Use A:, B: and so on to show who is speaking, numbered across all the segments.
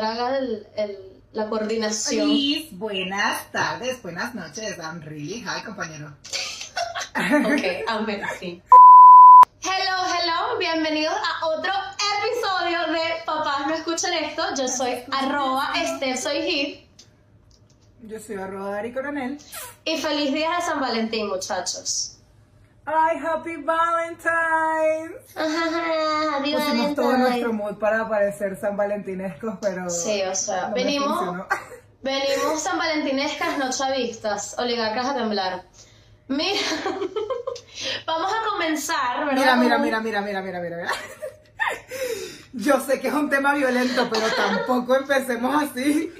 A: señor haga el, el- la coordinación.
B: Liz, buenas tardes, buenas noches. I'm really hi, compañero.
A: Ok, amén, sí. Hello, hello, bienvenidos a otro episodio de Papás no escuchen esto. Yo soy arroba Esther, soy Hit.
B: Yo soy arroba Dari Coronel.
A: Y feliz día de San Valentín, muchachos.
B: Ay, happy Valentine's.
A: Ajá, viva
B: Pusimos todo
A: Valentine.
B: nuestro mood para parecer san valentinescos, pero.
A: Sí, o sea,
B: no
A: venimos, venimos san valentinescas, no chavistas, oligarcas a temblar. Mira, vamos a comenzar, ¿verdad?
B: Mira, mira, mira, mira, mira, mira. mira. Yo sé que es un tema violento, pero tampoco empecemos así.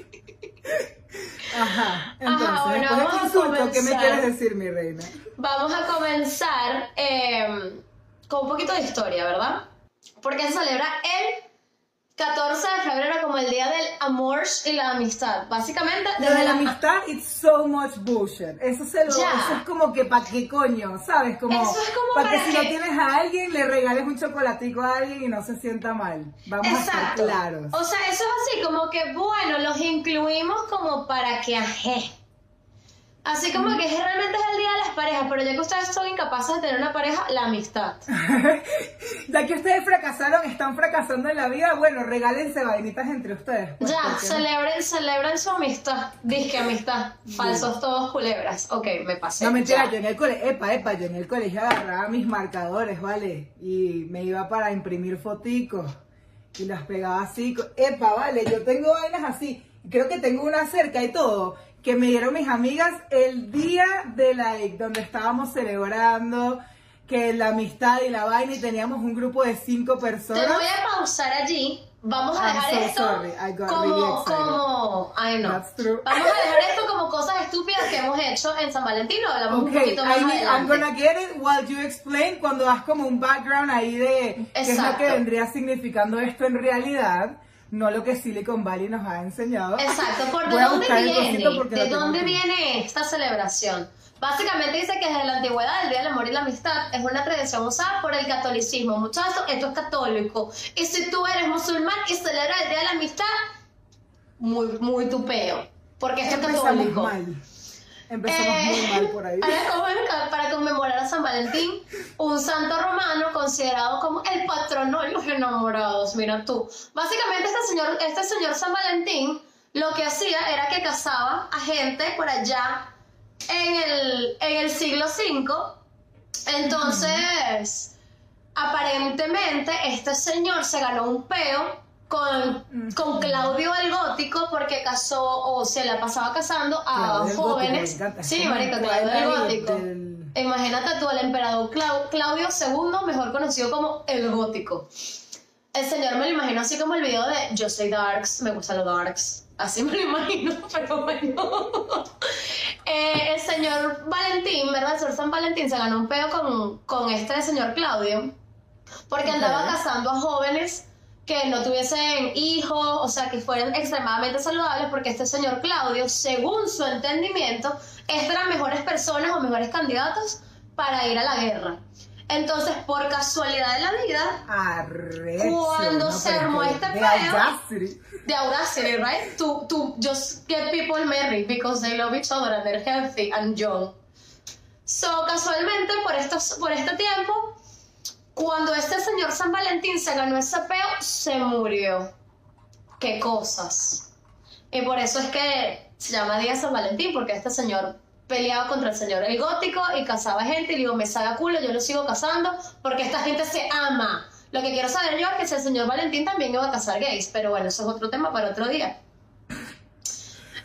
B: Ajá. Entonces,
A: Ajá, bueno, vamos a
B: este insulto, ¿qué me
A: comenzar.
B: quieres decir, mi reina?
A: Vamos a comenzar eh, con un poquito de historia, ¿verdad? Porque se celebra el 14 de febrero como el Día del Amor y la Amistad. Básicamente, desde
B: de la
A: la-
B: amistad, it's so much bullshit. Eso, se lo, eso es como que pa' qué coño, ¿sabes? Como,
A: Eso es como
B: para que
A: para
B: si no tienes a alguien, le regales un chocolatico a alguien y no se sienta mal. Vamos a estar
A: Exacto.
B: claros.
A: O sea, eso es así, como que, bueno, los incluimos como para que ajé. Así como que es- realmente es el día de las parejas, pero ya que ustedes son incapaces de tener una pareja, la amistad.
B: ya que ustedes fracasaron, están fracasando en la vida, bueno, regálense vainitas entre ustedes. pues,
A: Ya, celebren, celebren su amistad. Disque amistad. Falsos todos culebras. Ok, me pasé.
B: No, mentira,
A: Ya.
B: yo en el colegio, epa, epa, yo en el colegio agarraba mis marcadores, ¿vale? Y me iba para imprimir foticos y las pegaba así, epa, ¿vale? Yo tengo vainas así, creo que tengo una cerca y todo, que me dieron mis amigas el día de la donde estábamos celebrando que la amistad y la vaina y teníamos un grupo de cinco
A: Te
B: personas.
A: voy a pausar allí. Vamos a
B: I'm
A: dejar
B: so
A: esto
B: sorry, I got
A: como,
B: really
A: como.
B: That's true.
A: Vamos a dejar esto como cosas estúpidas que hemos hecho en San Valentín. Hablamos un
B: Ok,
A: poquito más
B: I mean, I'm
A: adelante.
B: gonna get it while you explain cuando das como un background ahí de qué es lo que vendría significando esto en realidad, no lo que Silicon Valley nos ha enseñado.
A: Exacto, ¿por de dónde viene? ¿De dónde
B: aquí.
A: viene esta celebración? Básicamente dice que desde la antigüedad el Día del Amor y la Amistad es una tradición usada por el catolicismo. Muchachos, esto es católico. Y si tú eres musulmán y celebras el Día de la Amistad, muy, muy tupeo. Porque esto es católico.
B: mal. Empezamos
A: Eh,
B: muy mal por ahí.
A: Para, conmemorar- para conmemorar a San Valentín, un santo romano considerado como el patrono de los enamorados. Mira tú. Básicamente este señor, este señor San Valentín lo que hacía era que casaba a gente por allá en el, en el siglo V. Entonces, aparentemente este señor se ganó un peo con, con Claudio el Gótico porque casó o se la pasaba casando a
B: Claudio el Gótico,
A: jóvenes. Sí,
B: un
A: Claudio el Gótico.
B: del-
A: Imagínate tú al emperador Clau- Claudio II, mejor conocido como el Gótico. El señor me lo imagino así como el video de Yo soy Darks, me gustan los Darks. Así me lo imagino, pero bueno. Eh, el señor Valentín, ¿verdad? El señor San Valentín se ganó un peo con, con este señor Claudio, porque andaba casando a jóvenes que no tuviesen hijos, o sea, que fueran extremadamente saludables, porque este señor Claudio, según su entendimiento, estas eran mejores personas o mejores candidatos para ir a la guerra. Entonces, por casualidad de la vida,
B: Arrecho,
A: Cuando
B: ¿no?
A: se armó
B: de-
A: este
B: de
A: peo.
B: audacity.
A: the audacity, right? To, to just get people married because they love each other and they're healthy and young. So, casualmente, por, estos, por este tiempo, cuando este señor San Valentín se ganó ese peo, se murió. Qué cosas. Y por eso es que se llama Día San Valentín, porque este señor peleaba contra el señor el gótico y casaba gente y digo, me saca culo, yo lo sigo casando porque esta gente se ama. Lo que quiero saber yo es que si el señor Valentín también iba a casar gays, pero bueno, eso es otro tema para otro día.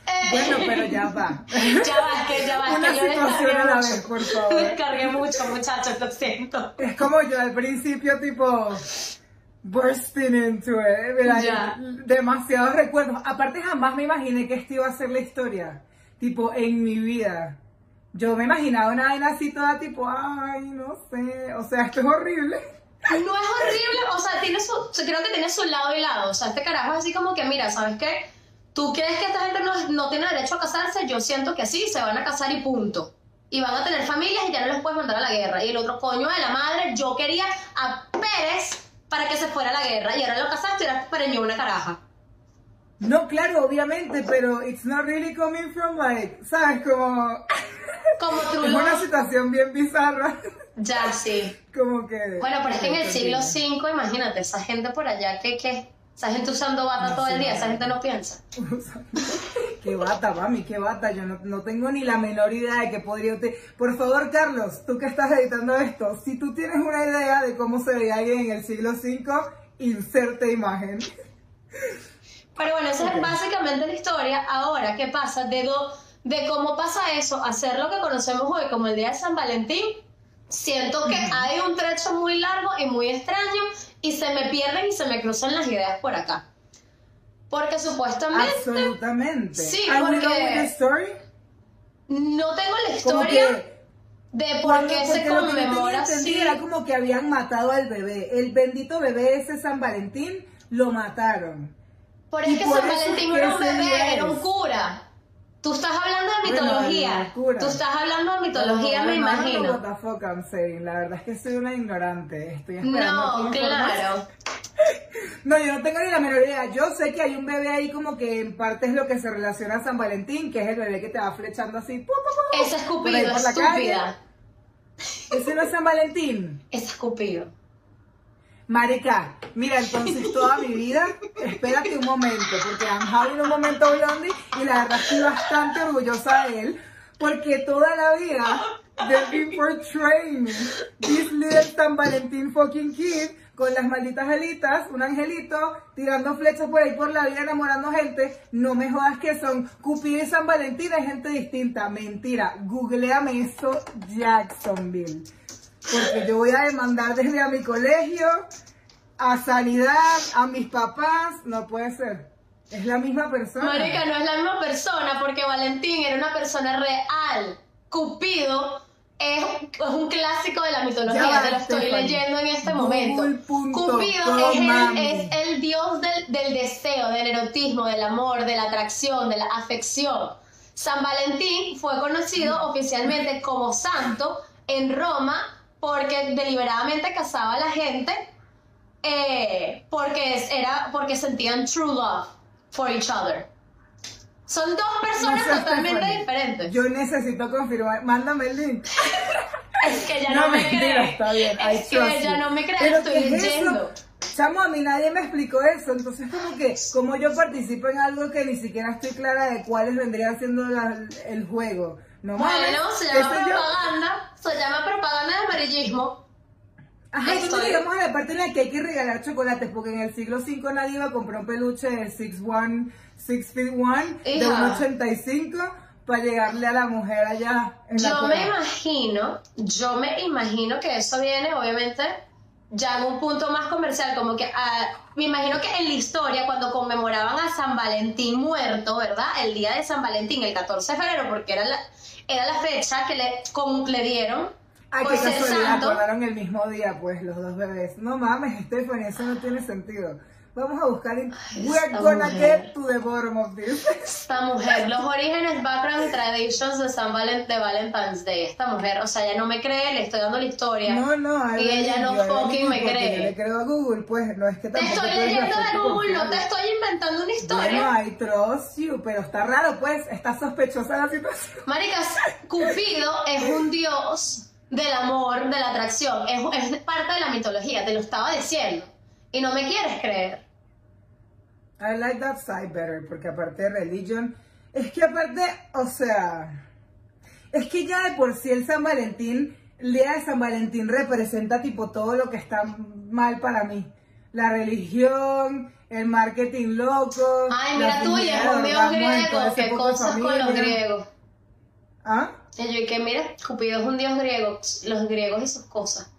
A: Eh,
B: Bueno, pero ya va.
A: ya va, que ya va,
B: Una
A: que yo
B: situación
A: descargué
B: a la
A: mucho.
B: vez, por favor.
A: Descargué mucho, muchachos, lo siento.
B: Es como yo al principio, tipo, bursting into it. ¿verdad?
A: Ya.
B: Demasiados recuerdos. Aparte, jamás me imaginé que esto iba a ser la historia. Tipo, en mi vida. Yo me imaginaba una vaina así toda tipo, ay, no sé. O sea, esto es horrible.
A: No es horrible, o sea, tiene su, creo que tiene su lado y lado. O sea, este carajo es así como que, mira, ¿sabes qué? ¿Tú crees que esta gente no, no tiene derecho a casarse? Yo siento que sí, se van a casar y punto. Y van a tener familias y ya no les puedes mandar a la guerra. Y el otro coño de la madre, yo quería a Pérez para que se fuera a la guerra. Y ahora lo casaste y ahora preñó una caraja.
B: No, claro, obviamente, pero it's not really coming from like, ¿sabes? Como...
A: Como
B: Es una situación bien bizarra.
A: Ya, sí.
B: Como que...
A: Bueno, pero es que en el siglo V, imagínate, esa gente por allá que, que, esa gente usando bata todo el día, esa gente no piensa.
B: qué bata, mami, qué bata. Yo no, no tengo ni la menor idea de que podría usted. Por favor, Carlos, tú que estás editando esto, si tú tienes una idea de cómo se veía alguien en el siglo V, inserte imagen.
A: Pero bueno, esa
B: Ok.
A: es básicamente la historia. Ahora, ¿qué pasa? De, do- de cómo pasa eso, hacer lo que conocemos hoy como el Día de San Valentín, siento que hay un trecho muy largo y muy extraño y se me pierden y se me cruzan las ideas por acá. Porque supuestamente
B: Absolutamente.
A: Sí,
B: we
A: porque-
B: story?
A: no tengo la historia de por qué se conmemora así.
B: era como que habían matado al bebé. El bendito bebé ese San Valentín lo mataron.
A: Por
B: y
A: es que
B: por
A: San
B: eso
A: Valentín
B: que
A: era un bebé, era un cura. Tú estás hablando de
B: Bueno,
A: mitología.
B: cura.
A: Tú estás hablando de mitología,
B: No,
A: me
B: no, no,
A: imagino.
B: what the fuck I'm saying. La verdad es que soy una ignorante. Estoy esperando
A: No,
B: por
A: claro.
B: No, yo no tengo ni la menor idea. Yo sé que hay un bebé ahí como que en parte es lo que se relaciona a San Valentín, que es el bebé que te va flechando así. pu, pu, pu,
A: Ese
B: por ahí
A: escupido,
B: por calle.
A: estúpida.
B: Ese no es San Valentín.
A: Ese escupido.
B: Marica, mira, entonces toda mi vida, espérate un momento, porque I'm having un momento blondie y la verdad estoy bastante orgullosa de él, porque toda la vida they've been portraying this little San Valentín fucking kid con las malditas alitas, un angelito tirando flechas por ahí por la vida enamorando gente. No me jodas que son Cupido y San Valentín es gente distinta. Mentira, googleame eso Jacksonville. Porque yo voy a demandar desde a mi colegio, a sanidad, a mis papás. No puede ser. Es la misma persona.
A: Marica, no es la misma persona porque Valentín era una persona real. Cupido es, es un clásico de la mitología,
B: Ya va,
A: te lo estoy
B: Stephanie.
A: leyendo en este momento. Cupido es el,
B: mami.
A: es el dios del, del deseo, del erotismo, del amor, de la atracción, de la afección. San Valentín fue conocido oficialmente como santo en Roma porque deliberadamente casaba a la gente eh, porque, era, porque sentían true love for each other. Son dos personas
B: No
A: totalmente diferentes.
B: Yo necesito confirmar. Mándame el link.
A: es que ella no, me
B: mentira,
A: cree.
B: está bien. I
A: Es que
B: you.
A: no me cree,
B: Pero
A: estoy
B: ¿qué es
A: leyendo.
B: eso? Chamo, a mí nadie me explicó eso, entonces como que, como yo participo en algo que ni siquiera estoy clara de cuáles vendrían siendo la- el juego. No mames,
A: Bueno, se llama
B: yo.
A: propaganda, se llama propaganda amarillismo.
B: Ajá,
A: Estoy-
B: llegamos a la parte en la que hay que regalar chocolates, porque en el siglo V nadie iba a comprar un peluche de 6'1", 6 feet 1, de
A: Hija.
B: 1,85 para llegarle a la mujer allá en la
A: Yo
B: cola.
A: me imagino, yo me imagino que eso viene, obviamente, ya en un punto más comercial, como que ah, me imagino que en la historia, cuando conmemoraban a San Valentín muerto, ¿verdad? El día de San Valentín, el 14 de febrero, porque era la, era la fecha que le, con- le dieron
B: Ay,
A: por
B: qué
A: ser
B: casualidad,
A: santo.
B: acordaron el mismo día, pues, los dos bebés. No mames, Stephanie, eso no tiene sentido. Vamos a buscar en... We're gonna
A: mujer.
B: get to the bottom of this.
A: Esta mujer, los orígenes, background y traditions de San Valen- de Valentine's Day. Esta mujer, o sea, ella no me cree, le estoy dando la historia.
B: No, no,
A: Y ella no fucking me cree.
B: Yo le creo a Google, pues, no es que
A: Te
B: tampoco
A: estoy leyendo de Google, no te
B: confiable.
A: estoy inventando una historia.
B: Bueno, I trust you, pero está raro, pues, está sospechosa la situación.
A: Maricas, Cupido es un dios del amor, de la atracción, es, es parte de la mitología, te lo estaba diciendo. Y no me quieres creer.
B: I like that side better, porque aparte de religion, es que aparte, o sea, es que ya de por sí el San Valentín, el día de San Valentín representa tipo todo lo que está mal para mí. La religión, el marketing loco.
A: Ay, mira tú, y
B: en todo
A: griego, qué cosas con los griegos.
B: ¿Ah?
A: Y yo, y que mira, Cupido es un dios griego, los griegos y sus cosas.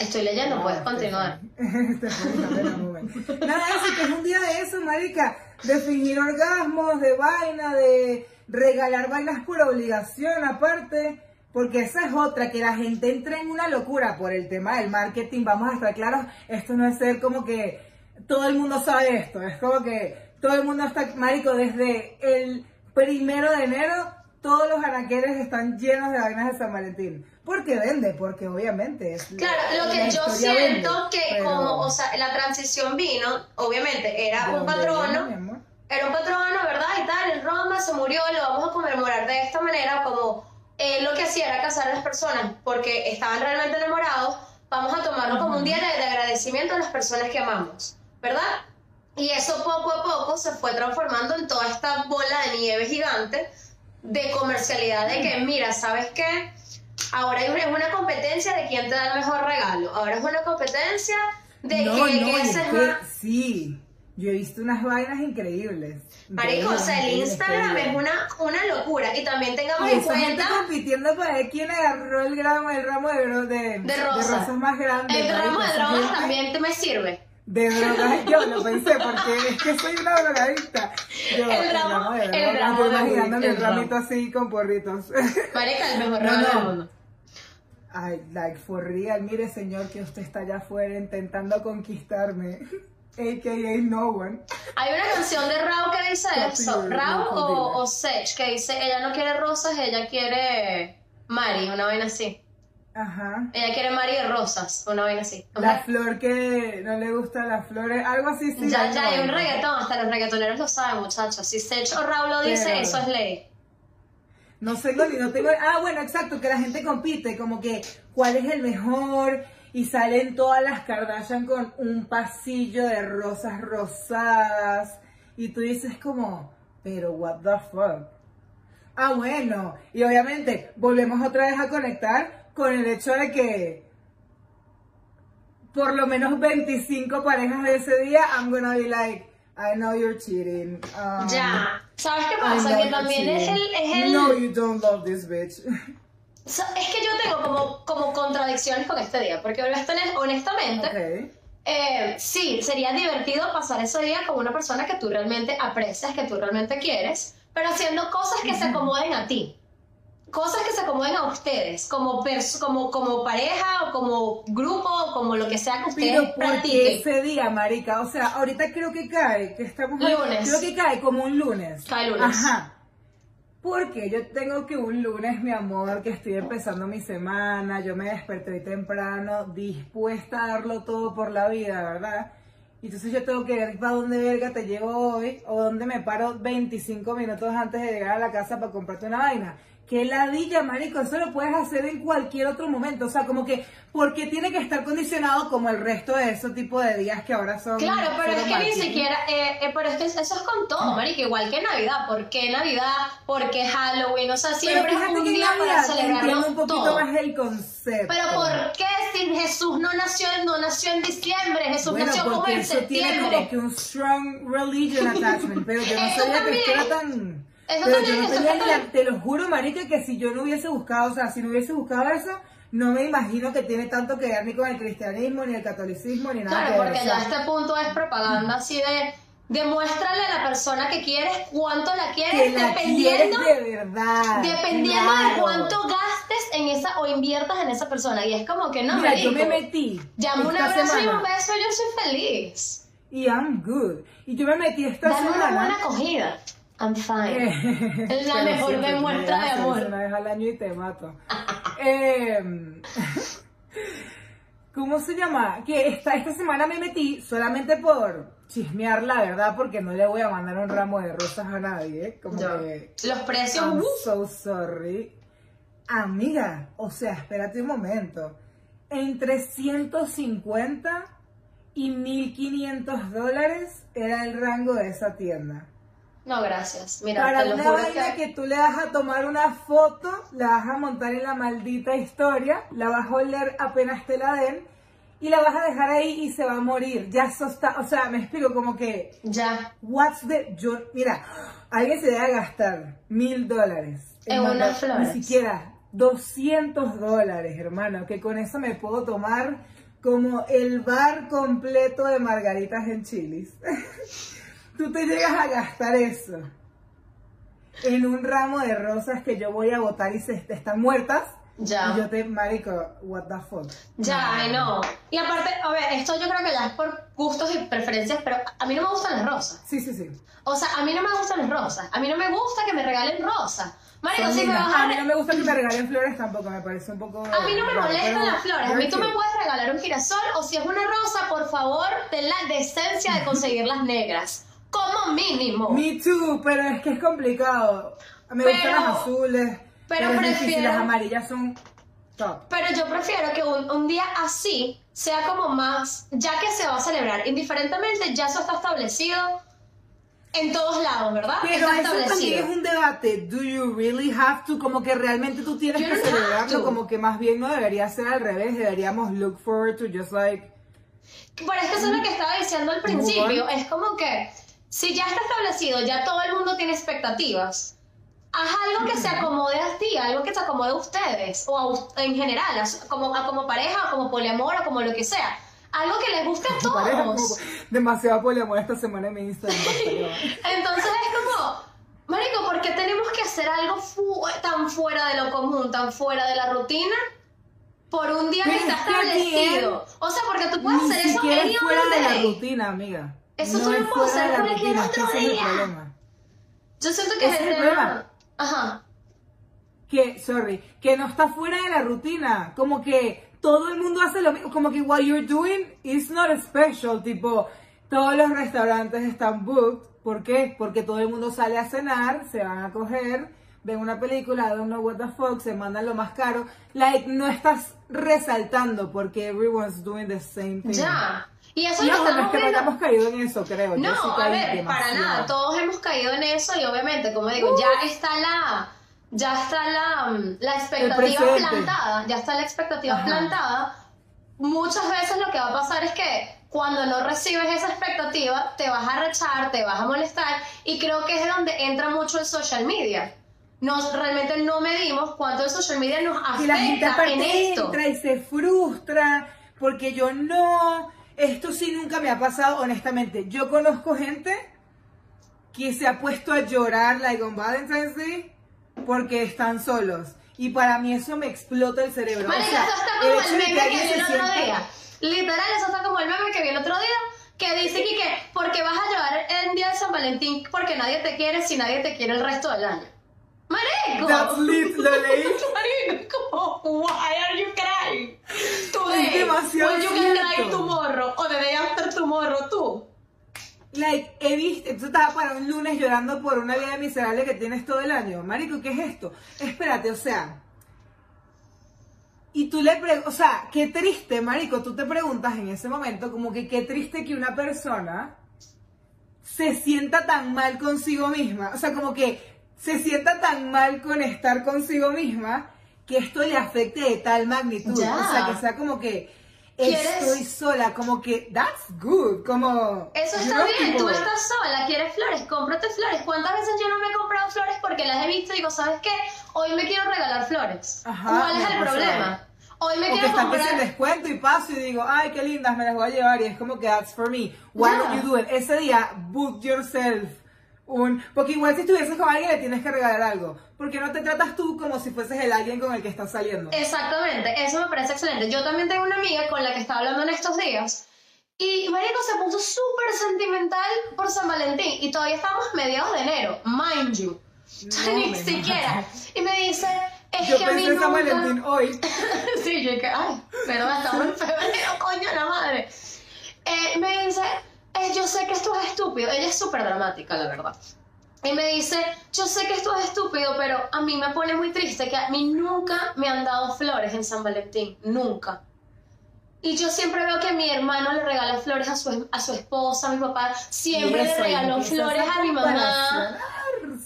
A: Estoy leyendo, puedes
B: Ah,
A: continuar.
B: Un momento. Nada, eso que es un día de eso, marica, de fingir orgasmos, de vaina, de regalar vainas por obligación aparte, porque esa es otra, que la gente entra en una locura por el tema del marketing, vamos a estar claros, esto no es ser como que todo el mundo sabe esto, es como que todo el mundo está, marico, desde el primero de enero, todos los anaqueles están llenos de vainas de San Valentín. Porque vende, porque obviamente es.
A: Claro, lo
B: la
A: que yo siento
B: vende,
A: que
B: pero
A: como, o sea, la transición vino, obviamente, era
B: ¿de
A: un patrono,
B: viene,
A: era un patrono, ¿verdad? Y tal, en Roma se murió, lo vamos a conmemorar de esta manera, como él lo que hacía era casar a las personas porque estaban realmente enamorados, vamos a tomarlo como un día de, de agradecimiento a las personas que amamos, ¿verdad? Y eso poco a poco se fue transformando en toda esta bola de nieve gigante de comercialidad de que, mira, ¿sabes qué? Ahora es una- competencia de quién te da el mejor regalo. Ahora es una competencia de
B: no,
A: que,
B: no,
A: que
B: es que
A: más...
B: sí. Yo he visto unas vainas increíbles.
A: Marico, o sea, el Instagram es una, una locura. Y también tengamos
B: Y
A: en
B: gente
A: cuenta
B: compitiendo para ver quién agarró el ramo, el ramo de, de,
A: De rosas.
B: rosas más grandes.
A: el ramo de
B: gente-
A: también te me sirve.
B: De drogas, yo lo pensé porque es que soy una drogadicta. Yo,
A: El ramo- el ramo
B: imaginándome el
A: el ramo.
B: ramito así con porritos.
A: Marica, el mejor
B: No,
A: regalo
B: no.
A: del mundo.
B: Ay, like, for real, mire señor que usted está allá afuera intentando conquistarme. AKA no one.
A: Hay una canción de Rao que dice eso.
B: no,
A: Rao
B: no,
A: o, o Sech, que dice, ella no quiere rosas, ella quiere Mari, una vaina así.
B: Ajá.
A: Ella quiere Mari de rosas, una vaina así.
B: La flor que no le gusta las flores, algo así sí.
A: ya,
B: hay
A: ya hay un reggaetón, hasta los reggaetoneros lo saben, muchachos. Si Sech o Rao lo dice,
B: Pero-
A: eso es ley.
B: No sé, ni no tengo. Ah, bueno, exacto, que la gente compite, como que cuál es el mejor. Y salen todas las Kardashian con un pasillo de rosas rosadas. Y tú dices como, pero what the fuck. Ah, bueno. Y obviamente volvemos otra vez a conectar con el hecho de que por lo menos 25 parejas de ese día, I'm gonna be like, I know you're cheating. um,
A: Ya. ¿Sabes qué pasa? Que también es el... Es el
B: No, you don't love this bitch.
A: O sea, es que yo tengo como, como contradicciones con este día, porque honestamente, honestamente
B: ok.
A: eh, sí, sería divertido pasar ese día con una persona que tú realmente aprecias, que tú realmente quieres, pero haciendo cosas que se acomoden a ti. Cosas que se acomoden a ustedes, como, como, como pareja o como grupo o como lo que sea que ustedes
B: Pero
A: practiquen.
B: ese día, marica, o sea, ahorita creo que cae, que estamos
A: Lunes.
B: creo que cae como un lunes.
A: Cae lunes.
B: Ajá. Porque yo tengo que un lunes, mi amor, que estoy empezando mi semana, yo me desperté hoy temprano, dispuesta a darlo todo por la vida, ¿verdad? Y entonces yo tengo que ver para dónde verga te llevo hoy, o dónde me paro 25 minutos antes de llegar a la casa para comprarte una vaina. Que ladilla, marico, eso lo puedes hacer en cualquier otro momento. O sea, como que, porque tiene que estar condicionado como el resto de esos tipos de días que ahora son.
A: Claro, pero es que ni siquiera, eh, eh, pero es que eso es con todo, marica, igual que Navidad, ¿por qué Navidad? ¿Por qué Halloween? O sea, siempre es un día para
B: Navidad
A: celebrarlo
B: entiendo un poquito
A: todo.
B: más el concepto.
A: Pero ¿por qué si Jesús no nació, no nació en diciembre? Jesús
B: Bueno,
A: nació como en
B: eso tiene
A: septiembre.
B: como que un strong religion attachment, pero yo no sabía que era tan...
A: Eso
B: pero
A: también,
B: yo no
A: eso
B: tenía ni
A: también.
B: la- te lo juro, marica, que si yo no hubiese buscado, o sea, si no hubiese buscado eso, no me imagino que tiene tanto que ver ni con el cristianismo, ni el catolicismo, ni nada
A: Claro,
B: que ver.
A: porque
B: o
A: ya
B: sea,
A: este punto es propaganda así de demuéstrale a la persona que quieres cuánto la quieres, dependiendo,
B: de verdad.
A: dependiendo de cuánto gastes en esa o inviertas en esa persona. Y es como que no,
B: Mira, yo me metí
A: Llamo un abrazo y un beso, yo soy feliz.
B: y I'm good. Y yo me metí esta
A: Dame una
B: semana...
A: buena acogida. I'm fine. Es la mejor demuestra de amor.
B: Una vez al año y te mato. Em, ¿Cómo se llama? Que esta, esta semana me metí solamente por chismear la verdad, porque no le voy a mandar un ramo de rosas a nadie. ¿eh? Como
A: Yo.
B: que.
A: Los precios,
B: I'm
A: uh,
B: so sorry. Amiga, o sea, espérate un momento. Entre 150 y 1500 dólares era el rango de esa tienda.
A: No gracias. Mira,
B: Para
A: te lo juro
B: vaina
A: que...
B: que... tú le vas a tomar una foto, la vas a montar en la maldita historia, la vas a oler apenas te la den y la vas a dejar ahí y se va a morir. Ya eso está, o sea, me explico como que,
A: Ya.
B: what's the, yo, mira, alguien se debe gastar mil dólares
A: En unas flores.
B: Ni siquiera 200 dólares, hermano, que con eso me puedo tomar como el bar completo de margaritas en chilis. Tú te llegas a gastar eso en un ramo de rosas que yo voy a botar y se están muertas
A: Ya.
B: Y yo te, marico, what the fuck.
A: Ya, I know. Y aparte, a ver, esto yo creo que ya es por gustos y preferencias, pero a mí no me gustan las rosas.
B: Sí, sí, sí.
A: O sea, a mí no me gustan las rosas. A mí no me gusta que me regalen rosas. Marico, si me vas a...
B: A mí no me gusta que me regalen flores tampoco, me parece un poco...
A: A mí no me
B: raro,
A: molestan
B: pero
A: las flores. A mí tú me puedes regalar un girasol o si es una rosa, por favor, ten la decencia de conseguir las negras. Como mínimo.
B: Me too, pero es que es complicado. Me
A: Pero-
B: gustan las azules,
A: pero prefiero-
B: las amarillas son top.
A: Pero yo prefiero que un, un día así sea como más, ya que se va a celebrar, indiferentemente, ya eso está establecido en todos lados, ¿verdad?
B: Pero eso también es un debate. Do you really have to? Como que realmente tú tienes
A: You
B: que celebrarlo, como que más bien no debería ser al revés. Deberíamos look forward to just like.
A: Pero es que eso es lo que estaba diciendo al principio. Es como que si ya está establecido, ya todo el mundo tiene expectativas. Haz algo que se acomode a ti, algo que se acomode a ustedes, o a en general, a, como, a como pareja, o como poliamor, o como lo que sea. Algo que les guste a
B: tu pareja, como
A: todos.
B: demasiado poliamor esta semana en mi Instagram.
A: Entonces es como, Marico, ¿por qué tenemos que hacer algo fu- tan fuera de lo común, tan fuera de la rutina? Por un día que está establecido. O sea, porque tú puedes
B: Ni
A: hacer eso
B: fuera de la rutina, amiga.
A: Eso
B: no
A: tú lo
B: es
A: puedes hacer cualquier
B: rutina, es que
A: otro
B: ese es el
A: día.
B: problema.
A: Yo siento que es el
B: el problema.
A: Ajá.
B: que, sorry, que no está fuera de la rutina, como que todo el mundo hace lo mismo, como que what you're doing is not special, tipo, todos los restaurantes están booked, ¿por qué? Porque todo el mundo sale a cenar, se van a coger, ven una película, don't know what the fuck, se mandan lo más caro, like, no estás resaltando porque everyone's doing the same thing.
A: Ya. Y eso
B: ojo, no es que no hayamos caído en eso, creo. Sí
A: No, a ver, para nada. Todos hemos caído en eso y obviamente, como digo, ya está la, ya está la, mm, la expectativa plantada, ya está la expectativa
B: Ajá.
A: plantada. Muchas veces lo que va a pasar es que cuando no recibes esa expectativa, te vas a rechar, te vas a molestar y creo que es donde entra mucho el social media. Nos realmente no medimos cuánto el social media nos
B: Y la gente
A: afecta en esto.
B: entra y se frustra porque yo no, esto sí nunca me ha pasado honestamente. Yo conozco gente que se ha puesto a llorar like on Valentine's Day porque están solos. Y para mí eso me explota el cerebro. O sea,
A: eso está
B: el
A: como el
B: que
A: meme que
B: alguien
A: vi el otro día. Literal, eso está como el meme que vi el otro día, que dice que, que ¿por qué vas a llorar el día de San Valentín porque nadie te quiere si nadie te quiere el resto del año? ¡Marico!
B: That's lit, lo leí.
A: Marico, why are you crying? Today,
B: Es demasiado
A: when you can cry tomorrow, o the day after tomorrow, tú.
B: Like, he visto, tú estabas para un lunes llorando por una vida miserable que tienes todo el año. Marico, ¿qué es esto? Espérate, o sea. Y tú le preguntas, o sea, qué triste, Marico, tú te preguntas en ese momento, como que qué triste que una persona se sienta tan mal consigo misma. O sea, como que se sienta tan mal con estar consigo misma que esto le afecte de tal magnitud.
A: Ya.
B: O sea, que sea como que estoy sola, como que that's good, como...
A: Eso está bien,
B: tipo,
A: tú estás sola, quieres flores, cómprate flores. ¿Cuántas veces yo no me he comprado flores porque las he visto y digo, ¿sabes qué? Hoy me quiero regalar flores.
B: Ajá,
A: ¿Cuál es el problema? Hoy me
B: O que
A: quiero
B: están que
A: comprar...
B: se descuento y paso y digo, ay, qué lindas, me las voy a llevar. Y es como que that's for me. Why
A: Ya.
B: don't you do it? Ese día, book yourself. Un... Porque igual si estuvieses con alguien le tienes que regalar algo. Porque no te tratas tú como si fueses el alguien con el que estás saliendo.
A: Exactamente, eso me parece excelente. Yo también tengo una amiga con la que estaba hablando en estos días y Marico se puso súper sentimental por San Valentín y todavía estamos mediados de enero, mind you.
B: No
A: Ni siquiera. Y me dice, es
B: Yo
A: que a mí
B: pensé en San
A: nunca...
B: Valentín hoy.
A: sí, yo que, ay, pero estamos en febrero, coño, la madre. Eh, me dice, eh, yo sé que esto es estúpido. Ella es súper dramática, la verdad. Y me dice, yo sé que esto es estúpido, pero a mí me pone muy triste que a mí nunca me han dado flores en San Valentín, nunca. Y yo siempre veo que mi hermano le regala flores a su, a su esposa, a mi papá siempre le regaló flores a mi mamá.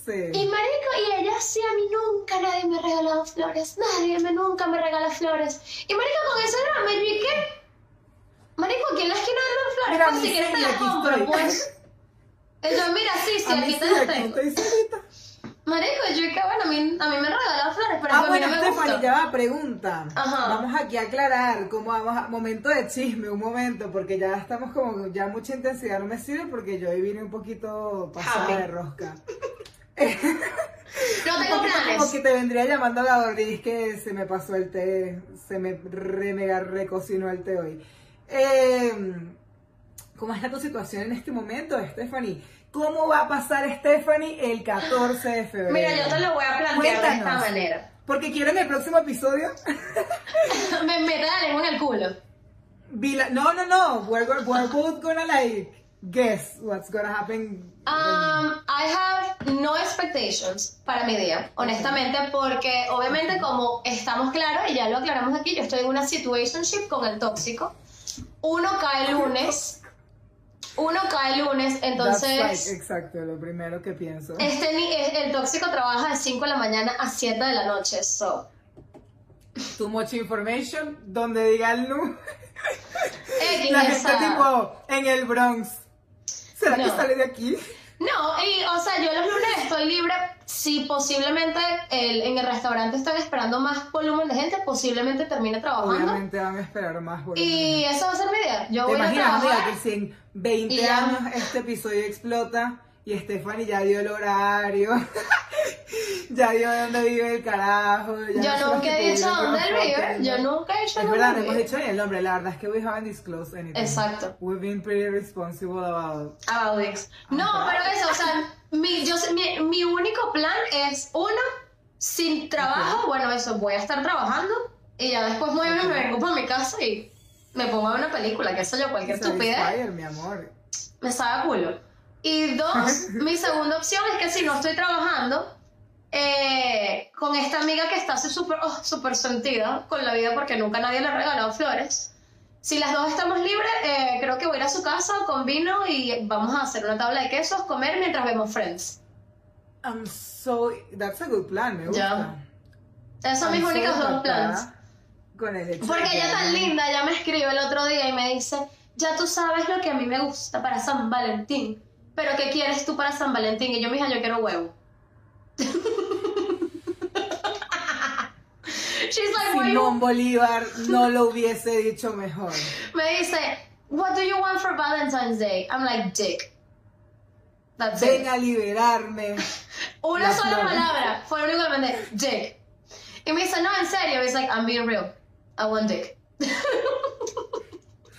A: Y marico, y ella sí, a mí nunca nadie me ha regalado flores, nadie me nunca me regala flores. Y marico, con ese drama, yo qué? Marico, aquí en la esquina venden flores,
B: Mira,
A: pues si quieres te las compro,
B: estoy.
A: pues. Yo, mira, sí, sí, aquí te las tengo. Marico, yo que bueno, a mí, a mí me han regalado flores, pero
B: Ah,
A: a mí
B: bueno,
A: no me
B: Stephanie, ya va, pregunta.
A: Ajá.
B: Vamos aquí a aclarar, como vamos a, momento de chisme, un momento, porque ya estamos como, ya mucha intensidad no me sirve porque yo hoy vine un poquito pasada
A: Happy.
B: de rosca.
A: No tengo
B: Como
A: planes.
B: que te vendría llamando a la es que se me pasó el té, se me re mega recocinó el té hoy. Eh, ¿Cómo está tu situación en este momento, Stephanie? ¿Cómo va a pasar Stephanie el 14 de febrero?
A: Mira, yo te lo voy a plantear de esta
B: Cuéntanos.
A: manera.
B: Porque quiero en el próximo episodio.
A: Me mete la lengua en el culo.
B: no, no, no. We're, we're both gonna like guess what's gonna happen.
A: Um, I have no expectations para mi día, honestamente, porque obviamente como estamos claros, y ya lo aclaramos aquí, yo estoy en una situationship con el tóxico. Uno cae lunes, uno cae lunes,
B: That's like,
A: entonces
B: exacto, lo primero que pienso.
A: este ni- el tóxico trabaja de 5 de la mañana a 7 de la noche, so.
B: Too much information, donde diga el nu.
A: X,
B: La gente tipo en el Bronx. ¿Será que sale de aquí?
A: No, y, o sea, yo los lunes estoy libre. Si posiblemente el- en el restaurante están esperando más volumen de gente, posiblemente termine trabajando.
B: Obviamente van a esperar más volumen.
A: Y eso va a ser mi día. Yo
B: ¿Te
A: voy a
B: imaginas,
A: trabajar.
B: que si en 20
A: y ya.
B: años este episodio explota y Stephanie ya dio el horario, ya dio dónde vive el carajo? ya no
A: Yo
B: las
A: nunca
B: que
A: he dicho dónde vive.
B: ¿no?
A: Yo nunca he dicho
B: Es verdad, no hemos dicho ni el nombre, la verdad es que we haven't disclosed anything.
A: Exacto.
B: We've been pretty responsible about
A: About this. No, pero eso, o sea, mi, yo, mi, mi único plan es, uno, sin trabajo, bueno, eso, voy a estar trabajando y ya después muy bien me vengo para mi casa y me pongo a ver una película, qué sé yo, cualquier estupidez.
B: Satisfyer, mi amor.
A: me sabe a culo. Y dos, mi segunda opción es que si no estoy trabajando, eh, con esta amiga que está súper oh, súper sentida con la vida porque nunca nadie le ha regalado flores, si las dos estamos libres, eh, creo que voy a ir a su casa con vino y vamos a hacer una tabla de quesos, comer mientras vemos Friends.
B: I'm so... That's a good plan, me gusta.
A: Ya. Esos son mis
B: so
A: únicos dos planes.
B: Con el
A: Porque ella tan linda, ella me escribe el otro día y me dice, ya tú sabes lo que a mí me gusta para San Valentín, pero ¿qué quieres tú para San Valentín? Y yo, mija, yo quiero huevo. She's like,
B: Simón Bolívar no lo hubiese dicho mejor.
A: Me dice, what do you want for Valentine's Day? I'm like, dick. That's
B: Ven
A: it.
B: a liberarme.
A: Una
B: las
A: sola
B: flores.
A: palabra, fue lo único que mandé, dick. Y me dice, no, en serio. He's like, I'm being real. I want dick.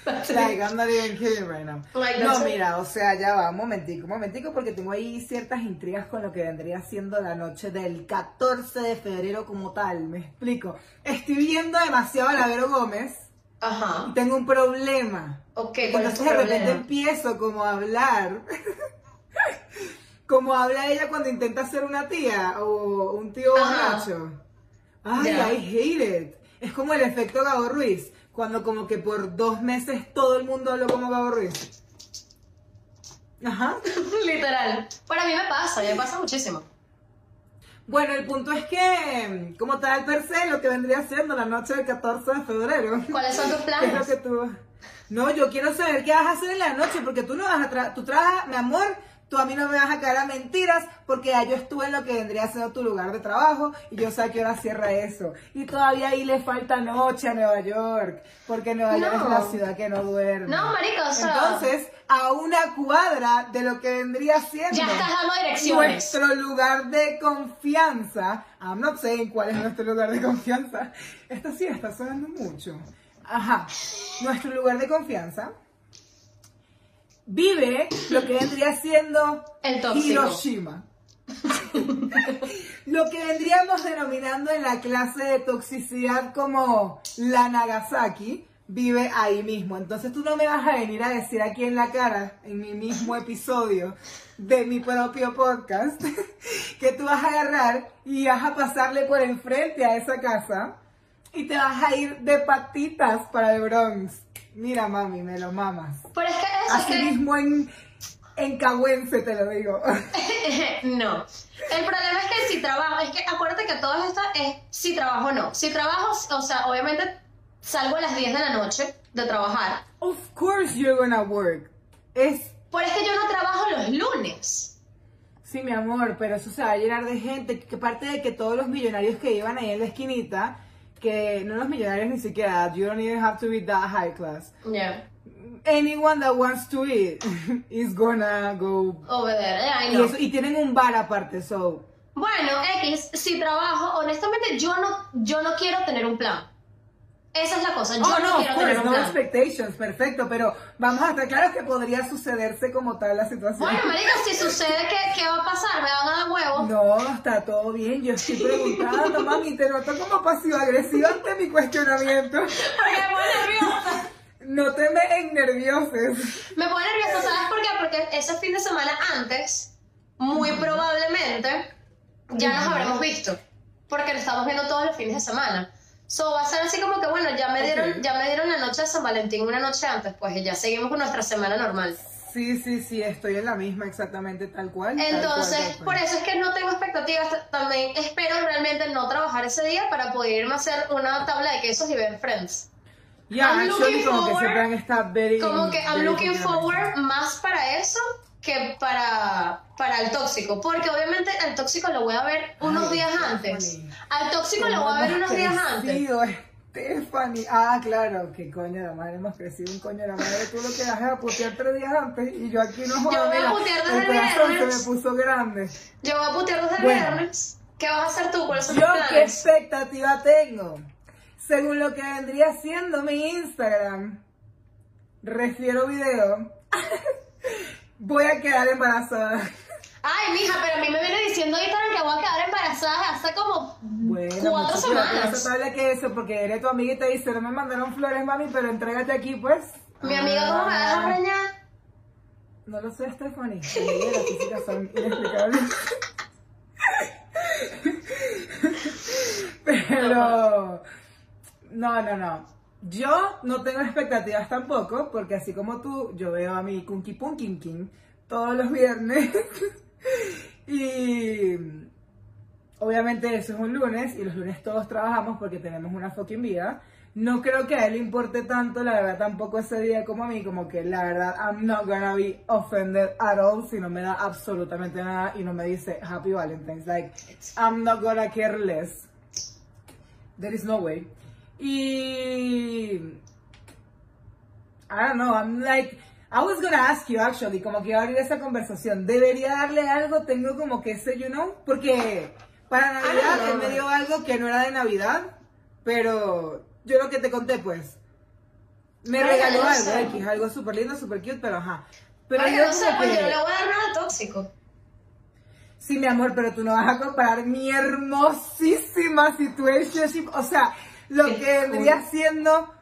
A: That's it.
B: Like, I'm not even kidding right now.
A: Like,
B: No, mira, o sea, ya va, un momentico, un momentico, porque tengo ahí ciertas intrigas con lo que vendría siendo la noche del 14 de febrero como tal, me explico. Estoy viendo demasiado a la Vero Gómez
A: Ajá.
B: y tengo un problema.
A: Ok, ¿cuál es
B: Entonces
A: tu
B: de repente
A: problema?
B: empiezo como a hablar, como habla ella cuando intenta ser una tía o un tío
A: Ajá.
B: borracho. Ay,
A: Ya.
B: I hate it. Es como el efecto Gabo Ruiz, cuando como que por dos meses todo el mundo habló como Gabo Ruiz. Ajá.
A: Literal. Para mí me pasa, me pasa muchísimo.
B: Bueno, el punto es que, como tal per se, lo que vendría siendo la noche del 14 de febrero.
A: ¿Cuáles son tus
B: ¿Qué es lo
A: planes?
B: que tú... No, yo quiero saber qué vas a hacer en la noche, porque tú no vas a tra tú trabajas, mi amor, tú a mí no me vas a caer a mentiras, porque ya yo estuve en lo que vendría siendo tu lugar de trabajo, y yo sé a qué hora cierra eso. Y todavía ahí le falta noche a Nueva York, porque Nueva York es la ciudad que no duerme.
A: No, marica, o sea-
B: Entonces, a una cuadra de lo que vendría siendo
A: Ya estás dando direcciones.
B: nuestro lugar de confianza. I'm not saying cuál es nuestro lugar de confianza. Esto sí está sonando mucho. Ajá. Nuestro lugar de confianza vive lo que vendría siendo
A: El.
B: Hiroshima. lo que vendríamos denominando en la clase de toxicidad como la Nagasaki vive ahí mismo. Entonces tú no me vas a venir a decir aquí en la cara, en mi mismo episodio de mi propio podcast, que tú vas a agarrar y vas a pasarle por enfrente a esa casa y te vas a ir de patitas para el Bronx. Mira, mami, me lo mamas.
A: Pero es que eso
B: Así
A: que...
B: mismo en, en Cahuense te lo digo.
A: no. El problema es que si trabajo, es que acuérdate que todo esto es si trabajo o no. Si trabajo, o sea, obviamente salgo a las 10 de la noche de trabajar.
B: of course you're gonna work. Es
A: Pero es que yo no trabajo los lunes.
B: Sí, mi amor, pero eso se va a llenar de gente. Que parte de que todos los millonarios que iban ahí en la esquinita, que no los millonarios ni siquiera, you don't even have to be that high class.
A: Ya.
B: Anyone that wants to eat is gonna go.
A: Over there, yeah, I
B: Y,
A: know.
B: eso- y tienen un bar aparte, so.
A: Bueno, X, si trabajo, honestamente yo no, yo no quiero tener un plan. Esa es la cosa, yo
B: Oh,
A: no,
B: no,
A: quiero tener
B: no
A: plan.
B: expectations, perfecto, pero vamos a estar claros que podría sucederse como tal la situación.
A: Bueno, marica, si sucede, ¿qué, ¿qué va a pasar? ¿Me van a dar huevos?
B: No, está todo bien, yo estoy preguntando, mami, te noto como pasivo-agresiva ante mi cuestionamiento.
A: Porque me pone nerviosa.
B: No te me nervioses.
A: Me pone nerviosa, ¿sabes por qué? Porque ese fin de semana antes, muy probablemente, ya nos habremos visto. Porque lo estamos viendo todos los fines de semana. So va a ser así como que, bueno, ya me dieron, ya me dieron la noche de San Valentín una noche antes, pues y ya seguimos con nuestra semana normal.
B: Sí, sí, sí, estoy en la misma exactamente tal cual. tal
A: Entonces,
B: cual,
A: por eso es que no tengo expectativas. También espero realmente no trabajar ese día para poder irme a hacer una tabla de quesos y ver Friends.
B: Ya,
A: looking
B: como que ese plan está very...
A: Como que I'm
B: very
A: looking forward más para eso que para, para el tóxico. Porque obviamente el tóxico lo voy a ver unos
B: Ay,
A: días
B: Stephanie.
A: antes. Al tóxico lo
B: ¿Cómo
A: voy a ver unos días antes.
B: crecido, Stephanie. Ah, claro, que coño de la madre, hemos crecido un coño de la madre. Tú lo que das a putear tres días antes y yo aquí no
A: voy a putear desde El
B: corazón se
A: viernes.
B: me puso grande.
A: Yo voy a putear desde el
B: Bueno.
A: viernes. ¿Qué vas a hacer tú? ¿Cuáles son
B: Yo
A: tus
B: qué
A: planes?
B: expectativa tengo. Según lo que vendría siendo mi Instagram, refiero video, voy a quedar embarazada.
A: Ay, mija, pero a mí me viene diciendo Instagram que voy a quedar embarazada hace como
B: Bueno,
A: cuatro semanas.
B: tabla que eso, porque eres tu amiga y te dice, no me mandaron flores, mami, pero entrégate aquí, pues.
A: Mi amiga, ¿cómo me vas a
B: Ah,
A: preñar?
B: No lo sé, Stephanie. La ley y la física son inexplicables. Pero, no, no, no. Yo no tengo expectativas tampoco, porque así como tú, yo veo a mi Kunky Punkin King todos los viernes. y obviamente eso es un lunes, y los lunes todos trabajamos porque tenemos una fucking vida. No creo que a él le importe tanto, la verdad, tampoco ese día como a mí, como que la verdad, I'm not gonna be offended at all si no me da absolutamente nada y no me dice Happy Valentine's. Like, I'm not gonna care less. There is no way. Y. I don't know, I'm like. I was gonna ask you actually, como que abrir esa conversación. ¿Debería darle algo? Tengo como que ese, you know, porque para Navidad él me dio algo que no era de Navidad, pero yo lo que te conté, pues. Me
A: Ay,
B: regaló
A: no
B: algo,
A: sé.
B: X, algo súper lindo, súper cute, pero ajá. Pero
A: Ay,
B: yo
A: no sé,
B: que-
A: yo no le voy a dar nada tóxico.
B: Sí, mi amor, pero tú no vas a comparar mi hermosísima situationship. O sea, lo que vendría siendo.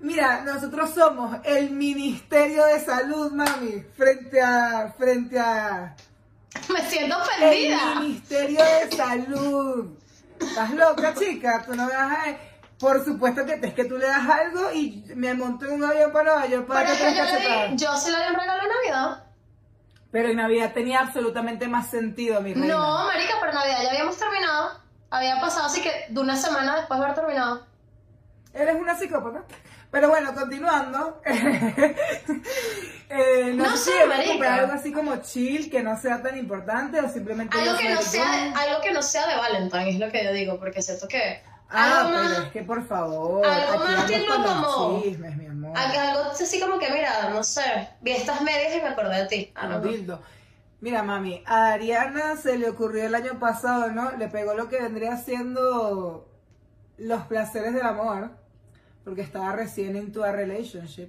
B: Mira, nosotros somos el Ministerio de Salud, mami, frente a. frente a.
A: Me siento
B: El
A: ofendida.
B: Ministerio de Salud. ¿Estás loca, chica? Tú no me vas a. Por supuesto que es que tú le das algo y me monto en un avión para Nueva York para
A: Pero
B: que
A: yo, le di, yo sí le di un regalo de Navidad.
B: Pero en Navidad tenía absolutamente más sentido, mi reina.
A: No, marica, pero Navidad ya habíamos terminado. Había pasado así que de una semana después de haber terminado.
B: Eres una psicópata. Pero bueno, continuando. eh, no,
A: No
B: sé,
A: sé,
B: comprar algo así como chill, que no sea tan importante o simplemente...
A: Algo que no sea,
B: go.
A: algo que no sea de Valentine, es lo que yo digo, porque siento que
B: Ah,
A: algo
B: pero
A: más,
B: es que por favor,
A: algo más
B: los
A: como-
B: chismes, mi amor.
A: algo así como que mira, no sé, vi estas medias y me acordé de ti. Ah, no.
B: Mira, mami, a Ariana se le ocurrió el año pasado, ¿no? Le pegó lo que vendría siendo los placeres del amor, porque estaba recién into a relationship.